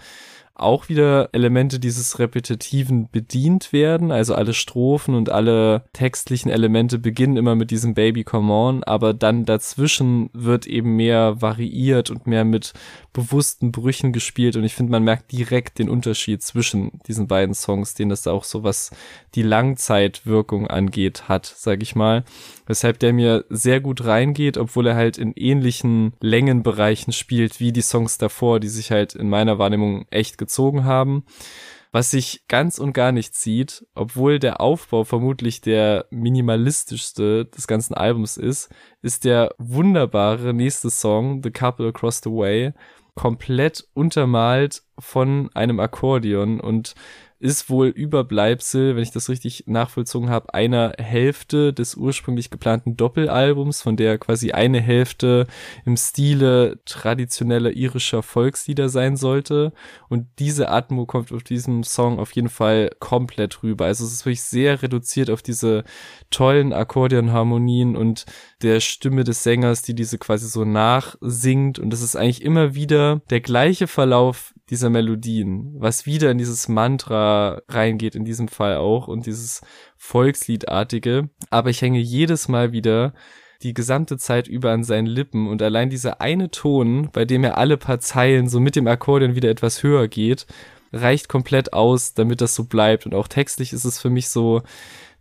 auch wieder Elemente dieses Repetitiven bedient werden. Also alle Strophen und alle textlichen Elemente beginnen immer mit diesem Baby Come On, aber dann dazwischen wird eben mehr variiert und mehr mit bewussten Brüchen gespielt und ich finde, man merkt direkt den Unterschied zwischen diesen beiden Songs, den das auch so was die Langzeitwirkung angeht hat, sag ich mal. Weshalb der mir sehr gut reingeht, obwohl er halt in ähnlichen Längenbereichen spielt wie die Songs davor, die sich halt in meiner Wahrnehmung echt gezogen haben. Was sich ganz und gar nicht sieht, obwohl der Aufbau vermutlich der minimalistischste des ganzen Albums ist, ist der wunderbare nächste Song, The Couple Across the Way, komplett untermalt von einem Akkordeon und ist wohl Überbleibsel, wenn ich das richtig nachvollzogen habe, einer Hälfte des ursprünglich geplanten Doppelalbums, von der quasi eine Hälfte im Stile traditioneller irischer Volkslieder sein sollte. Und diese Atmo kommt auf diesem Song auf jeden Fall komplett rüber. Also es ist wirklich sehr reduziert auf diese tollen Akkordeonharmonien und der Stimme des Sängers, die diese quasi so nachsingt. Und es ist eigentlich immer wieder der gleiche Verlauf dieser Melodien, was wieder in dieses Mantra reingeht, in diesem Fall auch, und dieses Volksliedartige. Aber ich hänge jedes Mal wieder die gesamte Zeit über an seinen Lippen und allein dieser eine Ton, bei dem er alle paar Zeilen so mit dem Akkordeon wieder etwas höher geht, reicht komplett aus, damit das so bleibt. Und auch textlich ist es für mich so,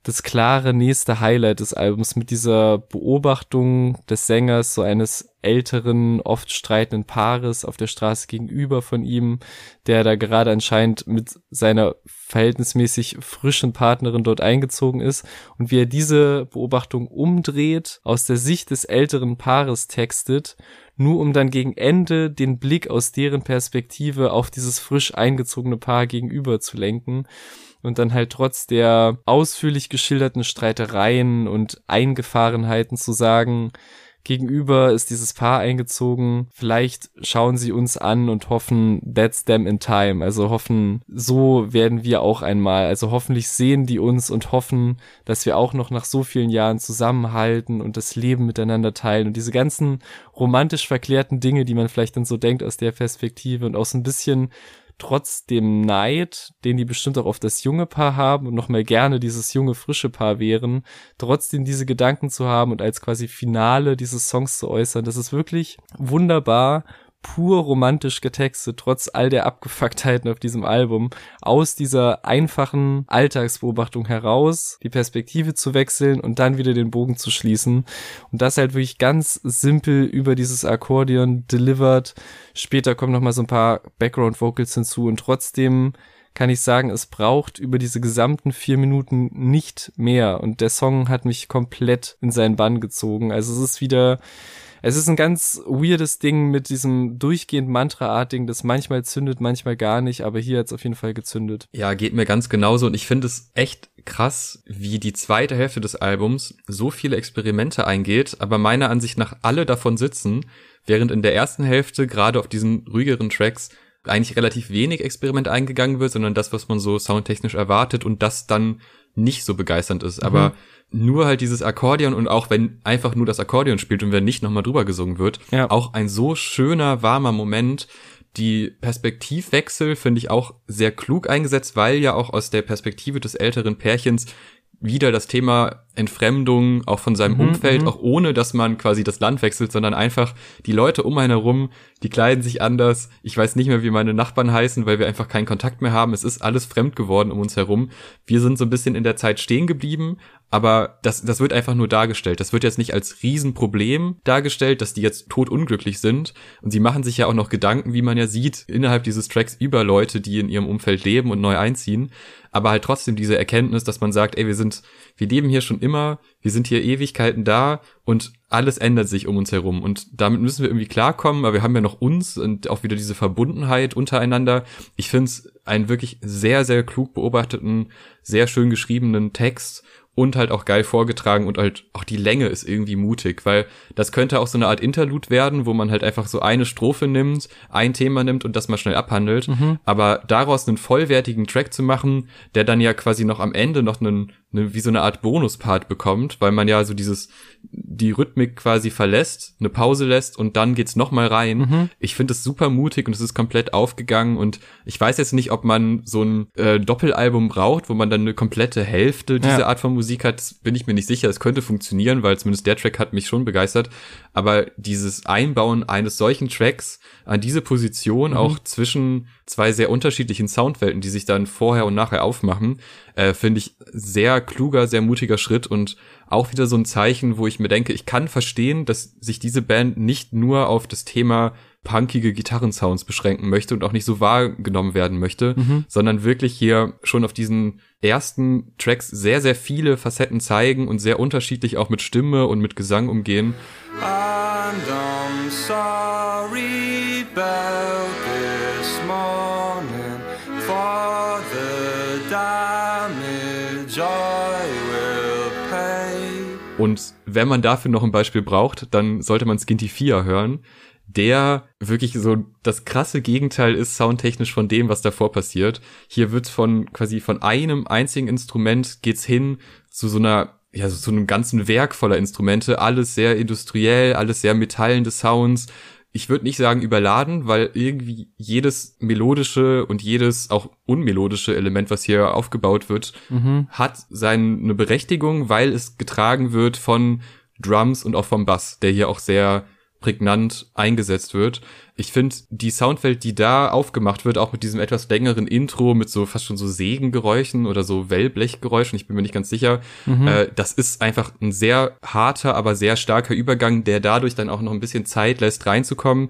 das klare nächste Highlight des Albums mit dieser Beobachtung des Sängers, so eines älteren, oft streitenden Paares auf der Straße gegenüber von ihm, der da gerade anscheinend mit seiner verhältnismäßig frischen Partnerin dort eingezogen ist. Und wie er diese Beobachtung umdreht, aus der Sicht des älteren Paares textet, nur um dann gegen Ende den Blick aus deren Perspektive auf dieses frisch eingezogene Paar gegenüber zu lenken und dann halt trotz der ausführlich geschilderten Streitereien und Eingefahrenheiten zu sagen, gegenüber ist dieses Paar eingezogen, vielleicht schauen sie uns an und hoffen, that's them in time, also hoffen, so werden wir auch einmal, also hoffentlich sehen die uns und hoffen, dass wir auch noch nach so vielen Jahren zusammenhalten und das Leben miteinander teilen. Und diese ganzen romantisch verklärten Dinge, die man vielleicht dann so denkt aus der Perspektive und auch so ein bisschen trotz dem Neid, den die bestimmt auch auf das junge Paar haben und noch mal gerne dieses junge, frische Paar wären, trotzdem diese Gedanken zu haben und als quasi Finale dieses Songs zu äußern, das ist wirklich wunderbar pur romantisch getextet, trotz all der Abgefucktheiten auf diesem Album, aus dieser einfachen Alltagsbeobachtung heraus, die Perspektive zu wechseln und dann wieder den Bogen zu schließen. Und das halt wirklich ganz simpel über dieses Akkordeon delivered. Später kommen noch mal so ein paar Background Vocals hinzu und trotzdem kann ich sagen, es braucht über diese gesamten vier Minuten nicht mehr. Und der Song hat mich komplett in seinen Bann gezogen. Also es ist wieder, es ist ein ganz weirdes Ding mit diesem durchgehend Mantra-artigen, das manchmal zündet, manchmal gar nicht, aber hier hat es auf jeden Fall gezündet. Ja, geht mir ganz genauso und ich finde es echt krass, wie die zweite Hälfte des Albums so viele Experimente eingeht, aber meiner Ansicht nach alle davon sitzen, während in der ersten Hälfte gerade auf diesen ruhigeren Tracks eigentlich relativ wenig Experiment eingegangen wird, sondern das, was man so soundtechnisch erwartet und das dann nicht so begeisternd ist. Mhm. Aber nur halt dieses Akkordeon und auch wenn einfach nur das Akkordeon spielt und wenn nicht nochmal drüber gesungen wird, ja. auch ein so schöner, warmer Moment. Die Perspektivwechsel finde ich auch sehr klug eingesetzt, weil ja auch aus der Perspektive des älteren Pärchens wieder das Thema Entfremdung auch von seinem mhm, Umfeld, mhm. auch ohne dass man quasi das Land wechselt, sondern einfach die Leute um einen herum, die kleiden sich anders. Ich weiß nicht mehr, wie meine Nachbarn heißen, weil wir einfach keinen Kontakt mehr haben. Es ist alles fremd geworden um uns herum. Wir sind so ein bisschen in der Zeit stehen geblieben, aber das, das wird einfach nur dargestellt. Das wird jetzt nicht als Riesenproblem dargestellt, dass die jetzt totunglücklich sind. Und sie machen sich ja auch noch Gedanken, wie man ja sieht, innerhalb dieses Tracks über Leute, die in ihrem Umfeld leben und neu einziehen. Aber halt trotzdem diese Erkenntnis, dass man sagt, ey, wir sind, wir leben hier schon immer, wir sind hier Ewigkeiten da und alles ändert sich um uns herum und damit müssen wir irgendwie klarkommen, aber wir haben ja noch uns und auch wieder diese Verbundenheit untereinander. Ich finde es einen wirklich sehr, sehr klug beobachteten, sehr schön geschriebenen Text und halt auch geil vorgetragen und halt auch die Länge ist irgendwie mutig, weil das könnte auch so eine Art Interlude werden, wo man halt einfach so eine Strophe nimmt, ein Thema nimmt und das mal schnell abhandelt, mhm. aber daraus einen vollwertigen Track zu machen, der dann ja quasi noch am Ende noch einen eine, wie so eine Art Bonuspart bekommt, weil man ja so dieses, die Rhythmik quasi verlässt, eine Pause lässt und dann geht's nochmal rein. Mhm. Ich finde es super mutig und es ist komplett aufgegangen und ich weiß jetzt nicht, ob man so ein äh, Doppelalbum braucht, wo man dann eine komplette Hälfte dieser ja. Art von Musik hat, bin ich mir nicht sicher. Es könnte funktionieren, weil zumindest der Track hat mich schon begeistert. Aber dieses Einbauen eines solchen Tracks an diese Position mhm. auch zwischen zwei sehr unterschiedlichen Soundwelten, die sich dann vorher und nachher aufmachen, äh, finde ich sehr kluger, sehr mutiger Schritt und auch wieder so ein Zeichen, wo ich mir denke, ich kann verstehen, dass sich diese Band nicht nur auf das Thema punkige Gitarrensounds beschränken möchte und auch nicht so wahrgenommen werden möchte, mhm. sondern wirklich hier schon auf diesen ersten Tracks sehr, sehr viele Facetten zeigen und sehr unterschiedlich auch mit Stimme und mit Gesang umgehen. And I'm sorry about this morning Und wenn man dafür noch ein Beispiel braucht, dann sollte man Skinty 4 hören, der wirklich so das krasse Gegenteil ist soundtechnisch von dem, was davor passiert. Hier wird von quasi von einem einzigen Instrument geht's hin zu so einer ja, so einem ganzen Werk voller Instrumente, alles sehr industriell, alles sehr metallende Sounds. Ich würde nicht sagen überladen, weil irgendwie jedes melodische und jedes auch unmelodische Element, was hier aufgebaut wird, mhm. hat seine Berechtigung, weil es getragen wird von Drums und auch vom Bass, der hier auch sehr prägnant eingesetzt wird. Ich finde, die Soundwelt, die da aufgemacht wird, auch mit diesem etwas längeren Intro, mit so fast schon so Sägengeräuschen oder so Wellblechgeräuschen, ich bin mir nicht ganz sicher, mhm. äh, das ist einfach ein sehr harter, aber sehr starker Übergang, der dadurch dann auch noch ein bisschen Zeit lässt, reinzukommen.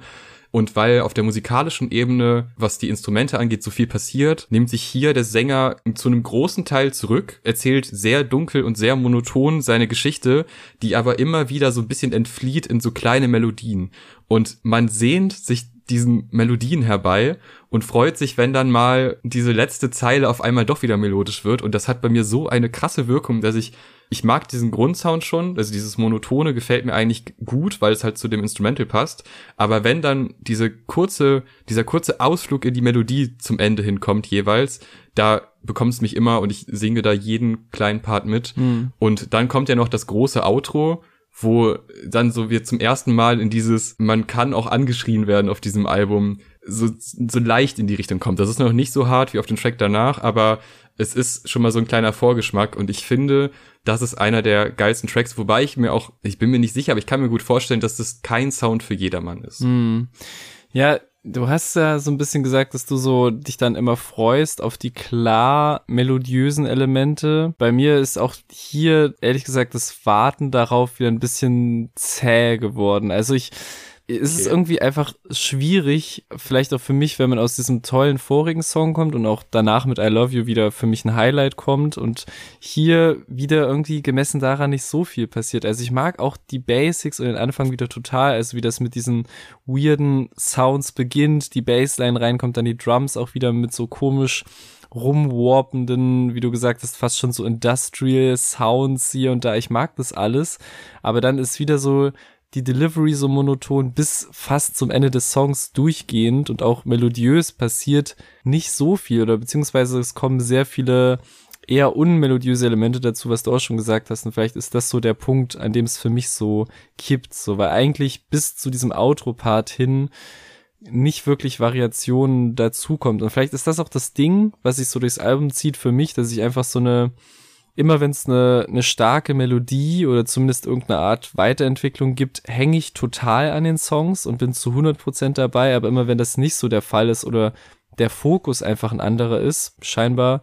Und weil auf der musikalischen Ebene, was die Instrumente angeht, so viel passiert, nimmt sich hier der Sänger zu einem großen Teil zurück, erzählt sehr dunkel und sehr monoton seine Geschichte, die aber immer wieder so ein bisschen entflieht in so kleine Melodien. Und man sehnt sich diesen Melodien herbei und freut sich, wenn dann mal diese letzte Zeile auf einmal doch wieder melodisch wird. Und das hat bei mir so eine krasse Wirkung, dass ich ich mag diesen Grundsound schon, also dieses Monotone gefällt mir eigentlich gut, weil es halt zu dem Instrumental passt. Aber wenn dann diese kurze, dieser kurze Ausflug in die Melodie zum Ende hinkommt jeweils, da bekommt es mich immer und ich singe da jeden kleinen Part mit. Mhm. Und dann kommt ja noch das große Outro, wo dann so wir zum ersten Mal in dieses, man kann auch angeschrien werden auf diesem Album, so, so leicht in die Richtung kommt. Das ist noch nicht so hart wie auf dem Track danach, aber es ist schon mal so ein kleiner Vorgeschmack und ich finde, das ist einer der geilsten Tracks, wobei ich mir auch, ich bin mir nicht sicher, aber ich kann mir gut vorstellen, dass das kein Sound für jedermann ist. Mm. Ja, du hast ja so ein bisschen gesagt, dass du so dich dann immer freust auf die klar melodiösen Elemente. Bei mir ist auch hier ehrlich gesagt das Warten darauf wieder ein bisschen zäh geworden. Also ich es okay. ist irgendwie einfach schwierig, vielleicht auch für mich, wenn man aus diesem tollen vorigen Song kommt und auch danach mit I Love You wieder für mich ein Highlight kommt und hier wieder irgendwie gemessen daran nicht so viel passiert. Also ich mag auch die Basics und den Anfang wieder total, also wie das mit diesen weirden Sounds beginnt, die Bassline reinkommt, dann die Drums auch wieder mit so komisch rumwarpenden, wie du gesagt hast, fast schon so Industrial Sounds hier und da. Ich mag das alles, aber dann ist wieder so die Delivery so monoton bis fast zum Ende des Songs durchgehend und auch melodiös passiert nicht so viel oder beziehungsweise es kommen sehr viele eher unmelodiöse Elemente dazu, was du auch schon gesagt hast. Und vielleicht ist das so der Punkt, an dem es für mich so kippt, so, weil eigentlich bis zu diesem Outro-Part hin nicht wirklich Variationen dazukommt. Und vielleicht ist das auch das Ding, was sich so durchs Album zieht für mich, dass ich einfach so eine immer wenn es eine, eine starke Melodie oder zumindest irgendeine Art Weiterentwicklung gibt, hänge ich total an den Songs und bin zu 100% dabei. Aber immer wenn das nicht so der Fall ist oder der Fokus einfach ein anderer ist, scheinbar,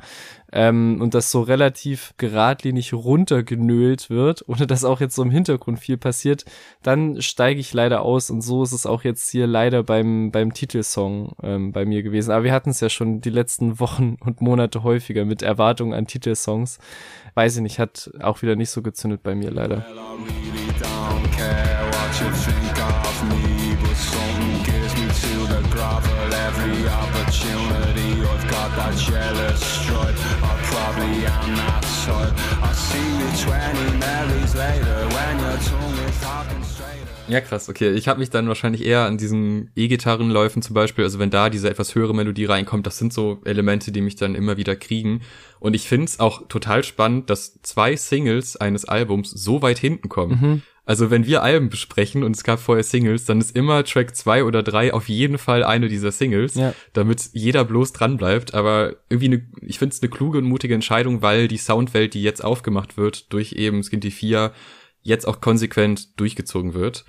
ähm, und das so relativ geradlinig runtergenölt wird, ohne dass auch jetzt so im Hintergrund viel passiert, dann steige ich leider aus und so ist es auch jetzt hier leider beim, beim Titelsong ähm, bei mir gewesen. Aber wir hatten es ja schon die letzten Wochen und Monate häufiger mit Erwartungen an Titelsongs. Weiß ich nicht, hat auch wieder nicht so gezündet bei mir leider. Opportunity I've got that jealous stripe I probably am that type I see you 20 Marys later When your tongue is talking straighter ja, krass, okay. Ich habe mich dann wahrscheinlich eher an diesen E-Gitarrenläufen zum Beispiel, also wenn da diese etwas höhere Melodie reinkommt, das sind so Elemente, die mich dann immer wieder kriegen. Und ich find's auch total spannend, dass zwei Singles eines Albums so weit hinten kommen. Mhm. Also wenn wir Alben besprechen und es gab vorher Singles, dann ist immer Track zwei oder drei auf jeden Fall eine dieser Singles, ja. damit jeder bloß dran bleibt. Aber irgendwie, eine, ich finde es eine kluge und mutige Entscheidung, weil die Soundwelt, die jetzt aufgemacht wird durch eben Skinty 4, jetzt auch konsequent durchgezogen wird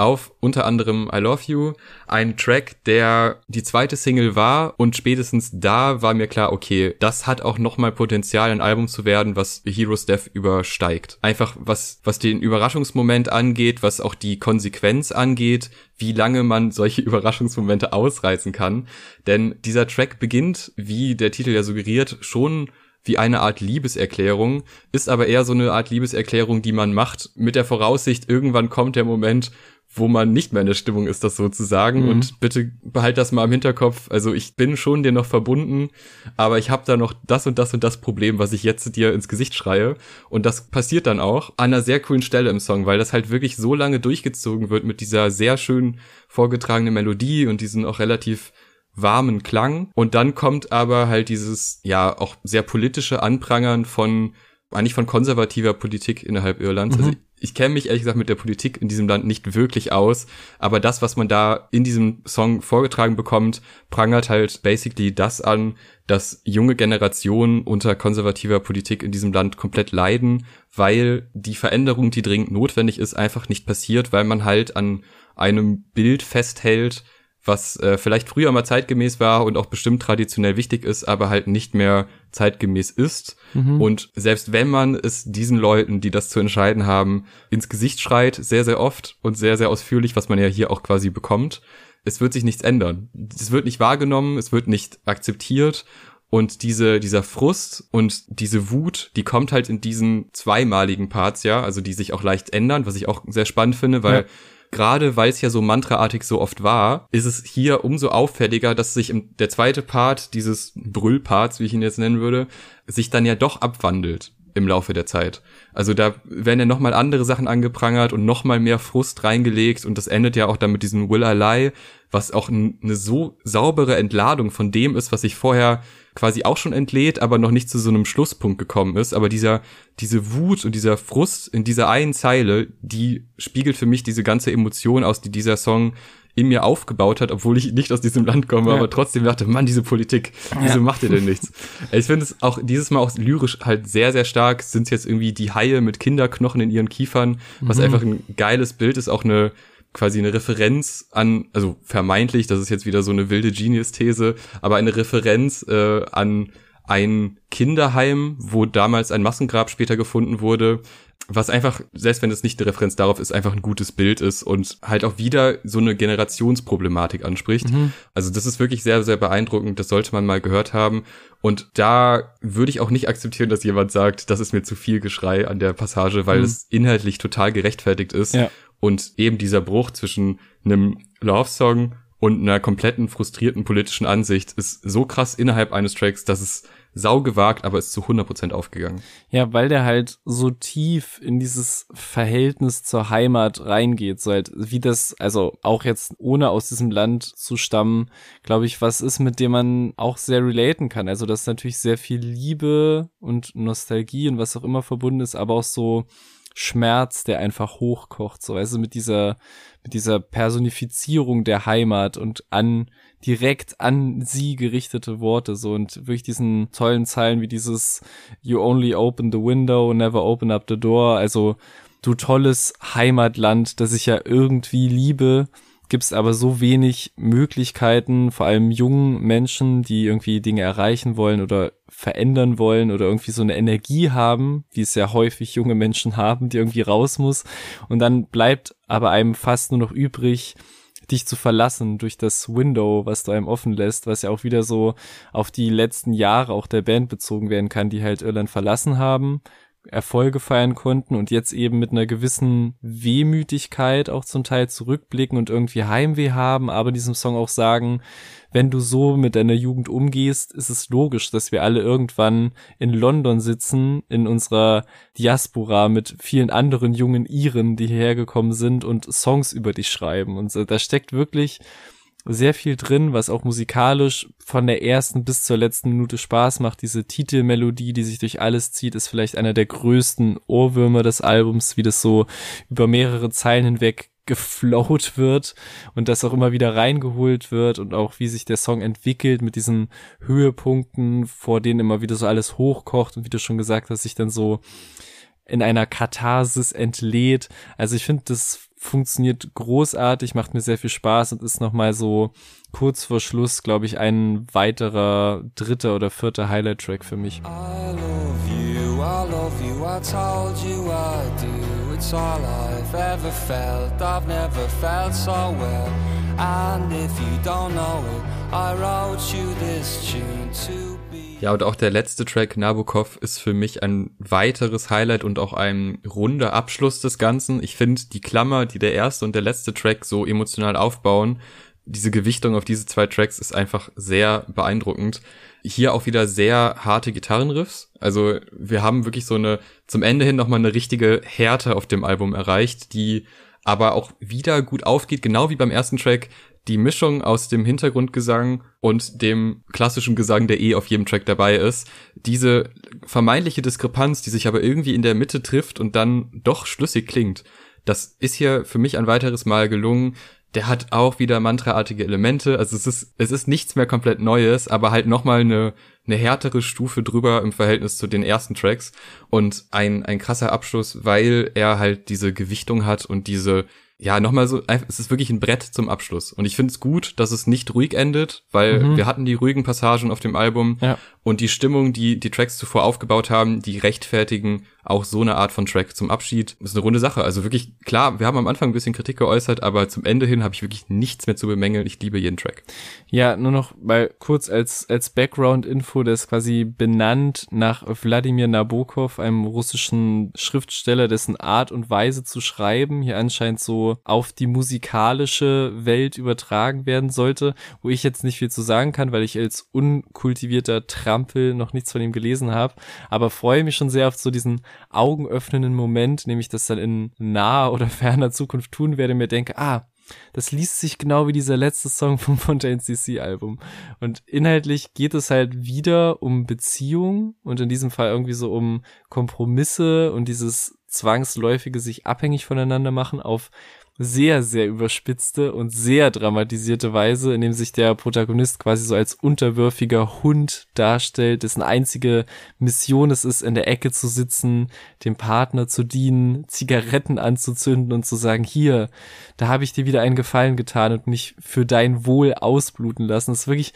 auf unter anderem I Love You, ein Track, der die zweite Single war und spätestens da war mir klar, okay, das hat auch nochmal Potenzial, ein Album zu werden, was Heroes Death übersteigt. Einfach was, was den Überraschungsmoment angeht, was auch die Konsequenz angeht, wie lange man solche Überraschungsmomente ausreißen kann. Denn dieser Track beginnt, wie der Titel ja suggeriert, schon wie eine Art Liebeserklärung, ist aber eher so eine Art Liebeserklärung, die man macht mit der Voraussicht, irgendwann kommt der Moment, wo man nicht mehr in der Stimmung ist, das sozusagen. Mhm. Und bitte behalt das mal im Hinterkopf. Also ich bin schon dir noch verbunden, aber ich habe da noch das und das und das Problem, was ich jetzt dir ins Gesicht schreie. Und das passiert dann auch an einer sehr coolen Stelle im Song, weil das halt wirklich so lange durchgezogen wird mit dieser sehr schön vorgetragenen Melodie und diesen auch relativ warmen Klang. Und dann kommt aber halt dieses, ja, auch sehr politische Anprangern von eigentlich von konservativer Politik innerhalb Irlands. Also mhm. Also ich kenne mich ehrlich gesagt mit der Politik in diesem Land nicht wirklich aus, aber das, was man da in diesem Song vorgetragen bekommt, prangert halt basically das an, dass junge Generationen unter konservativer Politik in diesem Land komplett leiden, weil die Veränderung, die dringend notwendig ist, einfach nicht passiert, weil man halt an einem Bild festhält, was äh, vielleicht früher mal zeitgemäß war und auch bestimmt traditionell wichtig ist, aber halt nicht mehr zeitgemäß ist. Mhm. Und selbst wenn man es diesen Leuten, die das zu entscheiden haben, ins Gesicht schreit, sehr, sehr oft und sehr, sehr ausführlich, was man ja hier auch quasi bekommt, es wird sich nichts ändern. Es wird nicht wahrgenommen, es wird nicht akzeptiert und diese, dieser Frust und diese Wut, die kommt halt in diesen zweimaligen Parts, ja, also die sich auch leicht ändern, was ich auch sehr spannend finde, weil ja gerade weil es ja so mantraartig so oft war, ist es hier umso auffälliger, dass sich im, der zweite Part dieses Brüllparts, wie ich ihn jetzt nennen würde, sich dann ja doch abwandelt im Laufe der Zeit. Also da werden ja nochmal andere Sachen angeprangert und nochmal mehr Frust reingelegt und das endet ja auch dann mit diesem Will I Lie, was auch eine so saubere Entladung von dem ist, was ich vorher quasi auch schon entlädt, aber noch nicht zu so einem Schlusspunkt gekommen ist. Aber dieser, diese Wut und dieser Frust in dieser einen Zeile, die spiegelt für mich diese ganze Emotion aus, die dieser Song in mir aufgebaut hat, obwohl ich nicht aus diesem Land komme, ja. aber trotzdem dachte, Mann, diese Politik, wieso ja. macht ihr denn nichts? Ich finde es auch dieses Mal auch lyrisch halt sehr, sehr stark. Sind jetzt irgendwie die Haie mit Kinderknochen in ihren Kiefern, was mhm. einfach ein geiles Bild ist, auch eine quasi eine Referenz an, also vermeintlich, das ist jetzt wieder so eine wilde Genius-These, aber eine Referenz äh, an ein Kinderheim, wo damals ein Massengrab später gefunden wurde, was einfach, selbst wenn es nicht eine Referenz darauf ist, einfach ein gutes Bild ist und halt auch wieder so eine Generationsproblematik anspricht. Mhm. Also das ist wirklich sehr, sehr beeindruckend. Das sollte man mal gehört haben. Und da würde ich auch nicht akzeptieren, dass jemand sagt, das ist mir zu viel Geschrei an der Passage, weil mhm. es inhaltlich total gerechtfertigt ist. Ja. Und eben dieser Bruch zwischen einem Love-Song und einer kompletten frustrierten politischen Ansicht ist so krass innerhalb eines Tracks, dass es sau gewagt, aber ist zu 100% aufgegangen. Ja, weil der halt so tief in dieses Verhältnis zur Heimat reingeht, so halt, wie das, also auch jetzt ohne aus diesem Land zu stammen, glaube ich, was ist, mit dem man auch sehr relaten kann. Also, das ist natürlich sehr viel Liebe und Nostalgie und was auch immer verbunden ist, aber auch so Schmerz, der einfach hochkocht, so, also mit dieser, mit dieser Personifizierung der Heimat und an direkt an sie gerichtete Worte so und wirklich diesen tollen Zeilen wie dieses You only open the window, never open up the door. Also du tolles Heimatland, das ich ja irgendwie liebe, gibt's aber so wenig Möglichkeiten, vor allem jungen Menschen, die irgendwie Dinge erreichen wollen oder verändern wollen oder irgendwie so eine Energie haben, wie es ja häufig junge Menschen haben, die irgendwie raus muss. Und dann bleibt aber einem fast nur noch übrig, dich zu verlassen durch das Window, was du einem offen lässt, was ja auch wieder so auf die letzten Jahre auch der Band bezogen werden kann, die halt Irland verlassen haben, Erfolge feiern konnten und jetzt eben mit einer gewissen Wehmütigkeit auch zum Teil zurückblicken und irgendwie Heimweh haben, aber diesem Song auch sagen, wenn du so mit deiner Jugend umgehst, ist es logisch, dass wir alle irgendwann in London sitzen, in unserer Diaspora mit vielen anderen jungen Iren, die hierher gekommen sind und Songs über dich schreiben. Und da steckt wirklich sehr viel drin, was auch musikalisch von der ersten bis zur letzten Minute Spaß macht. Diese Titelmelodie, die sich durch alles zieht, ist vielleicht einer der größten Ohrwürmer des Albums, wie das so über mehrere Zeilen hinweg geflowt wird und das auch immer wieder reingeholt wird und auch wie sich der Song entwickelt mit diesen Höhepunkten, vor denen immer wieder so alles hochkocht und wie du schon gesagt hast, sich dann so in einer Katharsis entlädt. Also ich finde, das funktioniert großartig, macht mir sehr viel Spaß und ist nochmal so kurz vor Schluss, glaube ich, ein weiterer dritter oder vierter Highlight-Track für mich. I love you, I love you, I told you I do. It's all I've ever felt, I've never felt so well. And if you don't know it, I wrote you this tune to ja, und auch der letzte Track Nabokov ist für mich ein weiteres Highlight und auch ein runder Abschluss des Ganzen. Ich finde die Klammer, die der erste und der letzte Track so emotional aufbauen, diese Gewichtung auf diese zwei Tracks ist einfach sehr beeindruckend. Hier auch wieder sehr harte Gitarrenriffs. Also wir haben wirklich so eine, zum Ende hin nochmal eine richtige Härte auf dem Album erreicht, die aber auch wieder gut aufgeht, genau wie beim ersten Track, die Mischung aus dem Hintergrundgesang und dem klassischen Gesang, der eh auf jedem Track dabei ist, diese vermeintliche Diskrepanz, die sich aber irgendwie in der Mitte trifft und dann doch schlüssig klingt, das ist hier für mich ein weiteres Mal gelungen. Der hat auch wieder mantraartige Elemente, also es ist es ist nichts mehr komplett Neues, aber halt noch mal eine eine härtere Stufe drüber im Verhältnis zu den ersten Tracks. Und ein ein krasser Abschluss, weil er halt diese Gewichtung hat und diese ja, nochmal so, es ist wirklich ein Brett zum Abschluss. Und ich finde es gut, dass es nicht ruhig endet, weil mhm. wir hatten die ruhigen Passagen auf dem Album ja. und die Stimmung, die die Tracks zuvor aufgebaut haben, die rechtfertigen auch so eine Art von Track zum Abschied. Ist eine runde Sache. Also wirklich, klar, wir haben am Anfang ein bisschen Kritik geäußert, aber zum Ende hin habe ich wirklich nichts mehr zu bemängeln. Ich liebe jeden Track. Ja, nur noch mal kurz als, als Background-Info, das ist quasi benannt nach Wladimir Nabokov, einem russischen Schriftsteller, dessen Art und Weise zu schreiben hier anscheinend so auf die musikalische Welt übertragen werden sollte, wo ich jetzt nicht viel zu sagen kann, weil ich als unkultivierter Trampel noch nichts von ihm gelesen habe, aber freue mich schon sehr auf so diesen augenöffnenden Moment, nämlich das dann in naher oder ferner Zukunft tun werde, mir denke, ah, das liest sich genau wie dieser letzte Song vom Fontaine CC Album. Und inhaltlich geht es halt wieder um Beziehung und in diesem Fall irgendwie so um Kompromisse und dieses zwangsläufige sich abhängig voneinander machen auf sehr, sehr überspitzte und sehr dramatisierte Weise, in dem sich der Protagonist quasi so als unterwürfiger Hund darstellt, dessen einzige Mission es ist, in der Ecke zu sitzen, dem Partner zu dienen, Zigaretten anzuzünden und zu sagen, hier, da habe ich dir wieder einen Gefallen getan und mich für dein Wohl ausbluten lassen. Das ist wirklich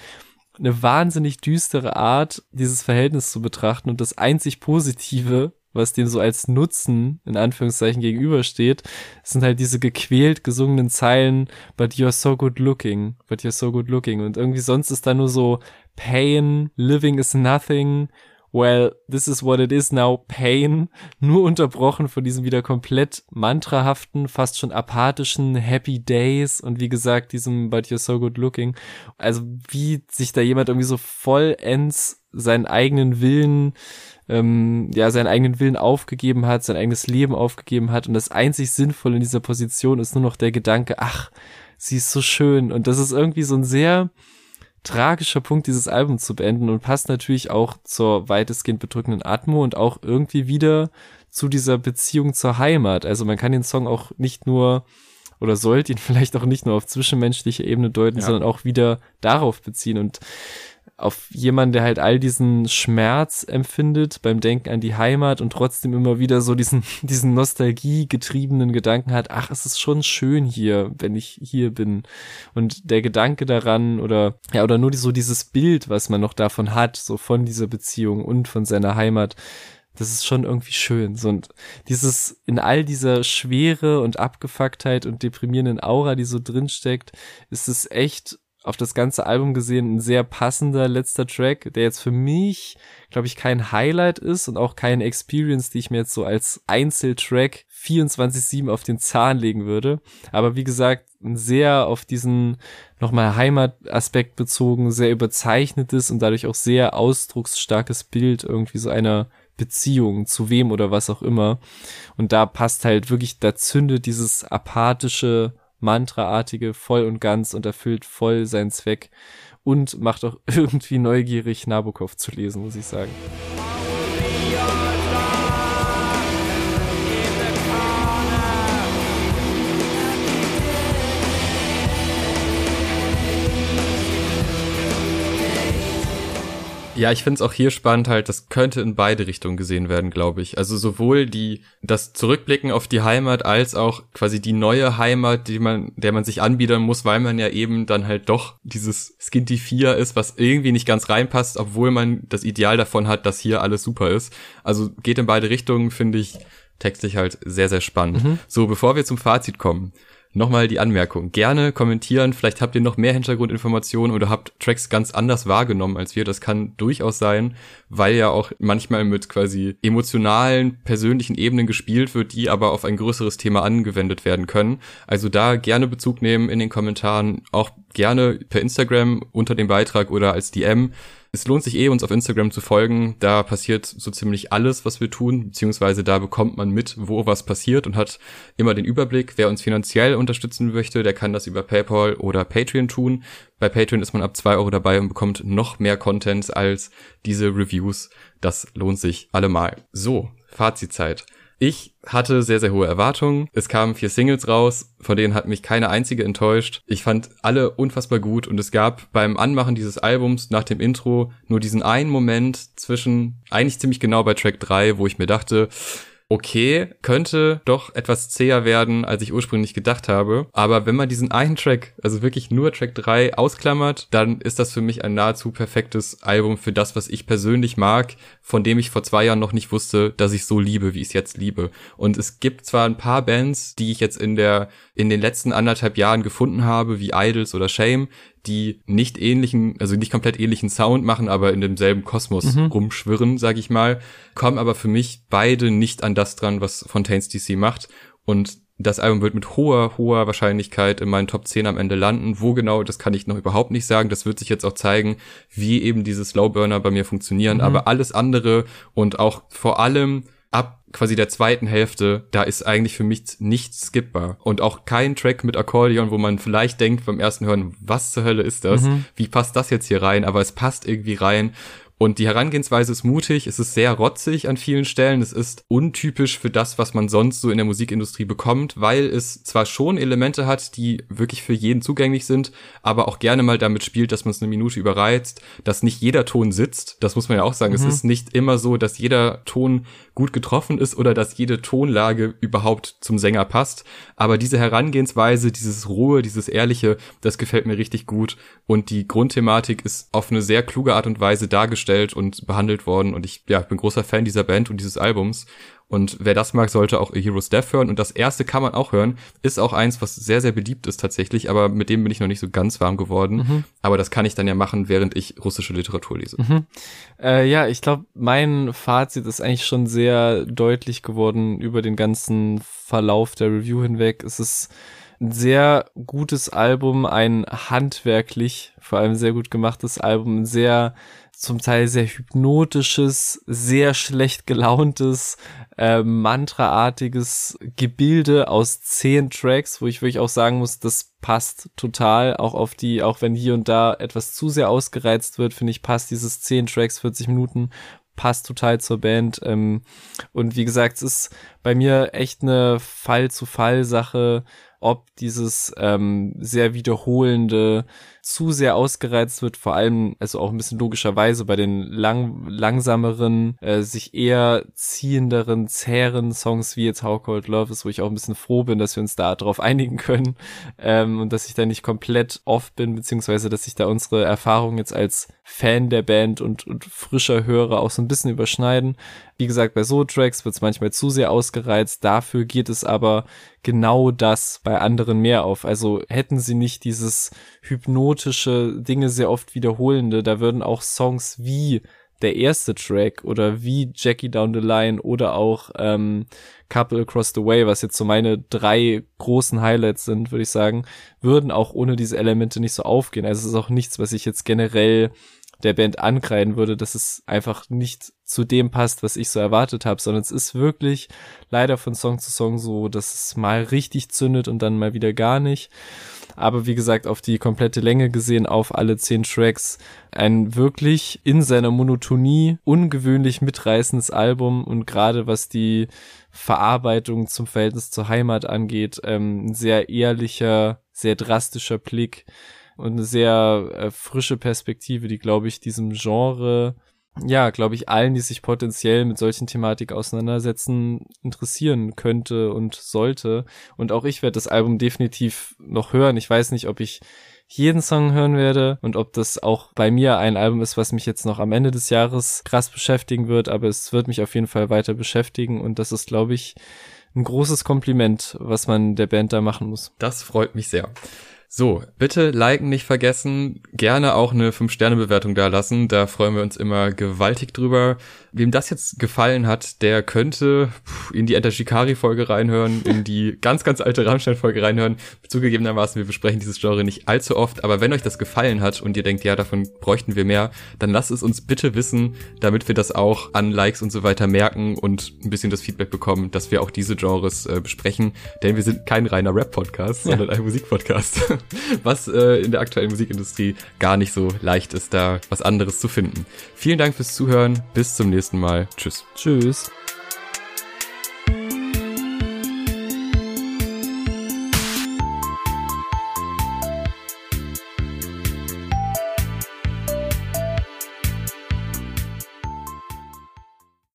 eine wahnsinnig düstere Art, dieses Verhältnis zu betrachten und das einzig Positive, was dem so als Nutzen in Anführungszeichen gegenübersteht, sind halt diese gequält gesungenen Zeilen, but you're so good looking, but you're so good looking. Und irgendwie sonst ist da nur so Pain, living is nothing, well, this is what it is now, pain, nur unterbrochen von diesem wieder komplett mantrahaften, fast schon apathischen Happy Days und wie gesagt, diesem But you're so good looking. Also wie sich da jemand irgendwie so vollends seinen eigenen Willen ähm, ja seinen eigenen Willen aufgegeben hat, sein eigenes Leben aufgegeben hat und das einzig Sinnvolle in dieser Position ist nur noch der Gedanke, ach, sie ist so schön und das ist irgendwie so ein sehr tragischer Punkt, dieses Album zu beenden und passt natürlich auch zur weitestgehend bedrückenden Atmo und auch irgendwie wieder zu dieser Beziehung zur Heimat. Also man kann den Song auch nicht nur oder sollte ihn vielleicht auch nicht nur auf zwischenmenschlicher Ebene deuten, ja. sondern auch wieder darauf beziehen und auf jemanden, der halt all diesen Schmerz empfindet beim Denken an die Heimat und trotzdem immer wieder so diesen, diesen Nostalgie getriebenen Gedanken hat, ach, es ist schon schön hier, wenn ich hier bin. Und der Gedanke daran oder, ja, oder nur so dieses Bild, was man noch davon hat, so von dieser Beziehung und von seiner Heimat, das ist schon irgendwie schön. So, und dieses, in all dieser Schwere und Abgefucktheit und deprimierenden Aura, die so drinsteckt, ist es echt auf das ganze Album gesehen ein sehr passender letzter Track, der jetzt für mich, glaube ich, kein Highlight ist und auch keine Experience, die ich mir jetzt so als Einzeltrack 24-7 auf den Zahn legen würde. Aber wie gesagt, ein sehr auf diesen nochmal Heimataspekt bezogen, sehr überzeichnetes und dadurch auch sehr ausdrucksstarkes Bild irgendwie so einer Beziehung zu wem oder was auch immer. Und da passt halt wirklich, da zündet dieses apathische Mantraartige voll und ganz und erfüllt voll seinen Zweck und macht auch irgendwie neugierig, Nabokov zu lesen, muss ich sagen. Ja, ich finde es auch hier spannend halt, das könnte in beide Richtungen gesehen werden, glaube ich. Also sowohl die, das Zurückblicken auf die Heimat als auch quasi die neue Heimat, die man, der man sich anbiedern muss, weil man ja eben dann halt doch dieses Skinty 4 ist, was irgendwie nicht ganz reinpasst, obwohl man das Ideal davon hat, dass hier alles super ist. Also geht in beide Richtungen, finde ich textlich halt sehr, sehr spannend. Mhm. So, bevor wir zum Fazit kommen nochmal die Anmerkung. Gerne kommentieren, vielleicht habt ihr noch mehr Hintergrundinformationen oder habt Tracks ganz anders wahrgenommen als wir. Das kann durchaus sein, weil ja auch manchmal mit quasi emotionalen, persönlichen Ebenen gespielt wird, die aber auf ein größeres Thema angewendet werden können. Also da gerne Bezug nehmen in den Kommentaren, auch gerne per Instagram unter dem Beitrag oder als DM es lohnt sich eh, uns auf Instagram zu folgen. Da passiert so ziemlich alles, was wir tun, beziehungsweise da bekommt man mit, wo was passiert und hat immer den Überblick. Wer uns finanziell unterstützen möchte, der kann das über PayPal oder Patreon tun. Bei Patreon ist man ab zwei Euro dabei und bekommt noch mehr Content als diese Reviews. Das lohnt sich allemal. So, Fazitzeit. Ich hatte sehr, sehr hohe Erwartungen. Es kamen vier Singles raus, von denen hat mich keine einzige enttäuscht. Ich fand alle unfassbar gut und es gab beim Anmachen dieses Albums nach dem Intro nur diesen einen Moment zwischen, eigentlich ziemlich genau bei Track 3, wo ich mir dachte, okay, könnte doch etwas zäher werden, als ich ursprünglich gedacht habe. Aber wenn man diesen einen Track, also wirklich nur Track 3 ausklammert, dann ist das für mich ein nahezu perfektes Album für das, was ich persönlich mag, von dem ich vor zwei Jahren noch nicht wusste, dass ich so liebe, wie ich es jetzt liebe. Und es gibt zwar ein paar Bands, die ich jetzt in der, in den letzten anderthalb Jahren gefunden habe, wie Idols oder Shame, die nicht ähnlichen, also nicht komplett ähnlichen Sound machen, aber in demselben Kosmos mhm. rumschwirren, sag ich mal, kommen aber für mich beide nicht an das dran, was Fontaines DC macht. Und das Album wird mit hoher, hoher Wahrscheinlichkeit in meinen Top 10 am Ende landen. Wo genau, das kann ich noch überhaupt nicht sagen. Das wird sich jetzt auch zeigen, wie eben diese Slowburner bei mir funktionieren. Mhm. Aber alles andere und auch vor allem ab quasi der zweiten Hälfte, da ist eigentlich für mich nichts skippbar. Und auch kein Track mit Akkordeon, wo man vielleicht denkt beim ersten Hören, was zur Hölle ist das? Mhm. Wie passt das jetzt hier rein? Aber es passt irgendwie rein. Und die Herangehensweise ist mutig, es ist sehr rotzig an vielen Stellen, es ist untypisch für das, was man sonst so in der Musikindustrie bekommt, weil es zwar schon Elemente hat, die wirklich für jeden zugänglich sind, aber auch gerne mal damit spielt, dass man es eine Minute überreizt, dass nicht jeder Ton sitzt. Das muss man ja auch sagen. Mhm. Es ist nicht immer so, dass jeder Ton gut getroffen ist oder dass jede Tonlage überhaupt zum Sänger passt. Aber diese Herangehensweise, dieses Ruhe, dieses Ehrliche, das gefällt mir richtig gut. Und die Grundthematik ist auf eine sehr kluge Art und Weise dargestellt und behandelt worden. Und ich ja, bin großer Fan dieser Band und dieses Albums. Und wer das mag, sollte auch A Hero's Death hören. Und das erste kann man auch hören. Ist auch eins, was sehr, sehr beliebt ist tatsächlich. Aber mit dem bin ich noch nicht so ganz warm geworden. Mhm. Aber das kann ich dann ja machen, während ich russische Literatur lese. Mhm. Äh, ja, ich glaube, mein Fazit ist eigentlich schon sehr deutlich geworden über den ganzen Verlauf der Review hinweg. Es ist ein sehr gutes Album, ein handwerklich, vor allem sehr gut gemachtes Album, sehr zum Teil sehr hypnotisches, sehr schlecht gelauntes, äh, mantraartiges Gebilde aus zehn Tracks, wo ich wirklich auch sagen muss, das passt total, auch auf die, auch wenn hier und da etwas zu sehr ausgereizt wird, finde ich, passt dieses zehn Tracks, 40 Minuten, passt total zur Band. Ähm, und wie gesagt, es ist bei mir echt eine Fall-zu-Fall-Sache, ob dieses ähm, sehr wiederholende zu sehr ausgereizt wird, vor allem, also auch ein bisschen logischerweise bei den lang, langsameren, äh, sich eher ziehenderen, zähren Songs wie jetzt How Cold Love ist, wo ich auch ein bisschen froh bin, dass wir uns da drauf einigen können ähm, und dass ich da nicht komplett off bin, beziehungsweise dass sich da unsere Erfahrungen jetzt als Fan der Band und, und frischer Hörer auch so ein bisschen überschneiden. Wie gesagt, bei So-Tracks wird es manchmal zu sehr ausgereizt, dafür geht es aber genau das bei anderen mehr auf. Also hätten sie nicht dieses hypnotische Dinge sehr oft wiederholende, da würden auch Songs wie der erste Track oder wie Jackie Down the Line oder auch ähm, Couple Across the Way, was jetzt so meine drei großen Highlights sind, würde ich sagen, würden auch ohne diese Elemente nicht so aufgehen. Also es ist auch nichts, was ich jetzt generell der Band ankreiden würde, dass es einfach nicht zu dem passt, was ich so erwartet habe, sondern es ist wirklich leider von Song zu Song so, dass es mal richtig zündet und dann mal wieder gar nicht. Aber wie gesagt, auf die komplette Länge gesehen, auf alle zehn Tracks, ein wirklich in seiner Monotonie ungewöhnlich mitreißendes Album und gerade was die Verarbeitung zum Verhältnis zur Heimat angeht, ähm, ein sehr ehrlicher, sehr drastischer Blick und eine sehr äh, frische Perspektive, die, glaube ich, diesem Genre ja, glaube ich, allen, die sich potenziell mit solchen Thematik auseinandersetzen, interessieren könnte und sollte. Und auch ich werde das Album definitiv noch hören. Ich weiß nicht, ob ich jeden Song hören werde und ob das auch bei mir ein Album ist, was mich jetzt noch am Ende des Jahres krass beschäftigen wird, aber es wird mich auf jeden Fall weiter beschäftigen und das ist, glaube ich, ein großes Kompliment, was man der Band da machen muss. Das freut mich sehr. So, bitte liken nicht vergessen, gerne auch eine 5-Sterne-Bewertung da lassen, da freuen wir uns immer gewaltig drüber. Wem das jetzt gefallen hat, der könnte in die Enter Shikari-Folge reinhören, in die ganz, ganz alte Rammstein-Folge reinhören. Zugegebenermaßen, wir besprechen dieses Genre nicht allzu oft, aber wenn euch das gefallen hat und ihr denkt, ja, davon bräuchten wir mehr, dann lasst es uns bitte wissen, damit wir das auch an Likes und so weiter merken und ein bisschen das Feedback bekommen, dass wir auch diese Genres äh, besprechen, denn wir sind kein reiner Rap-Podcast, sondern ja. ein Musik-Podcast. was äh, in der aktuellen Musikindustrie gar nicht so leicht ist, da was anderes zu finden. Vielen Dank fürs Zuhören. Bis zum nächsten Mal. Tschüss. Tschüss.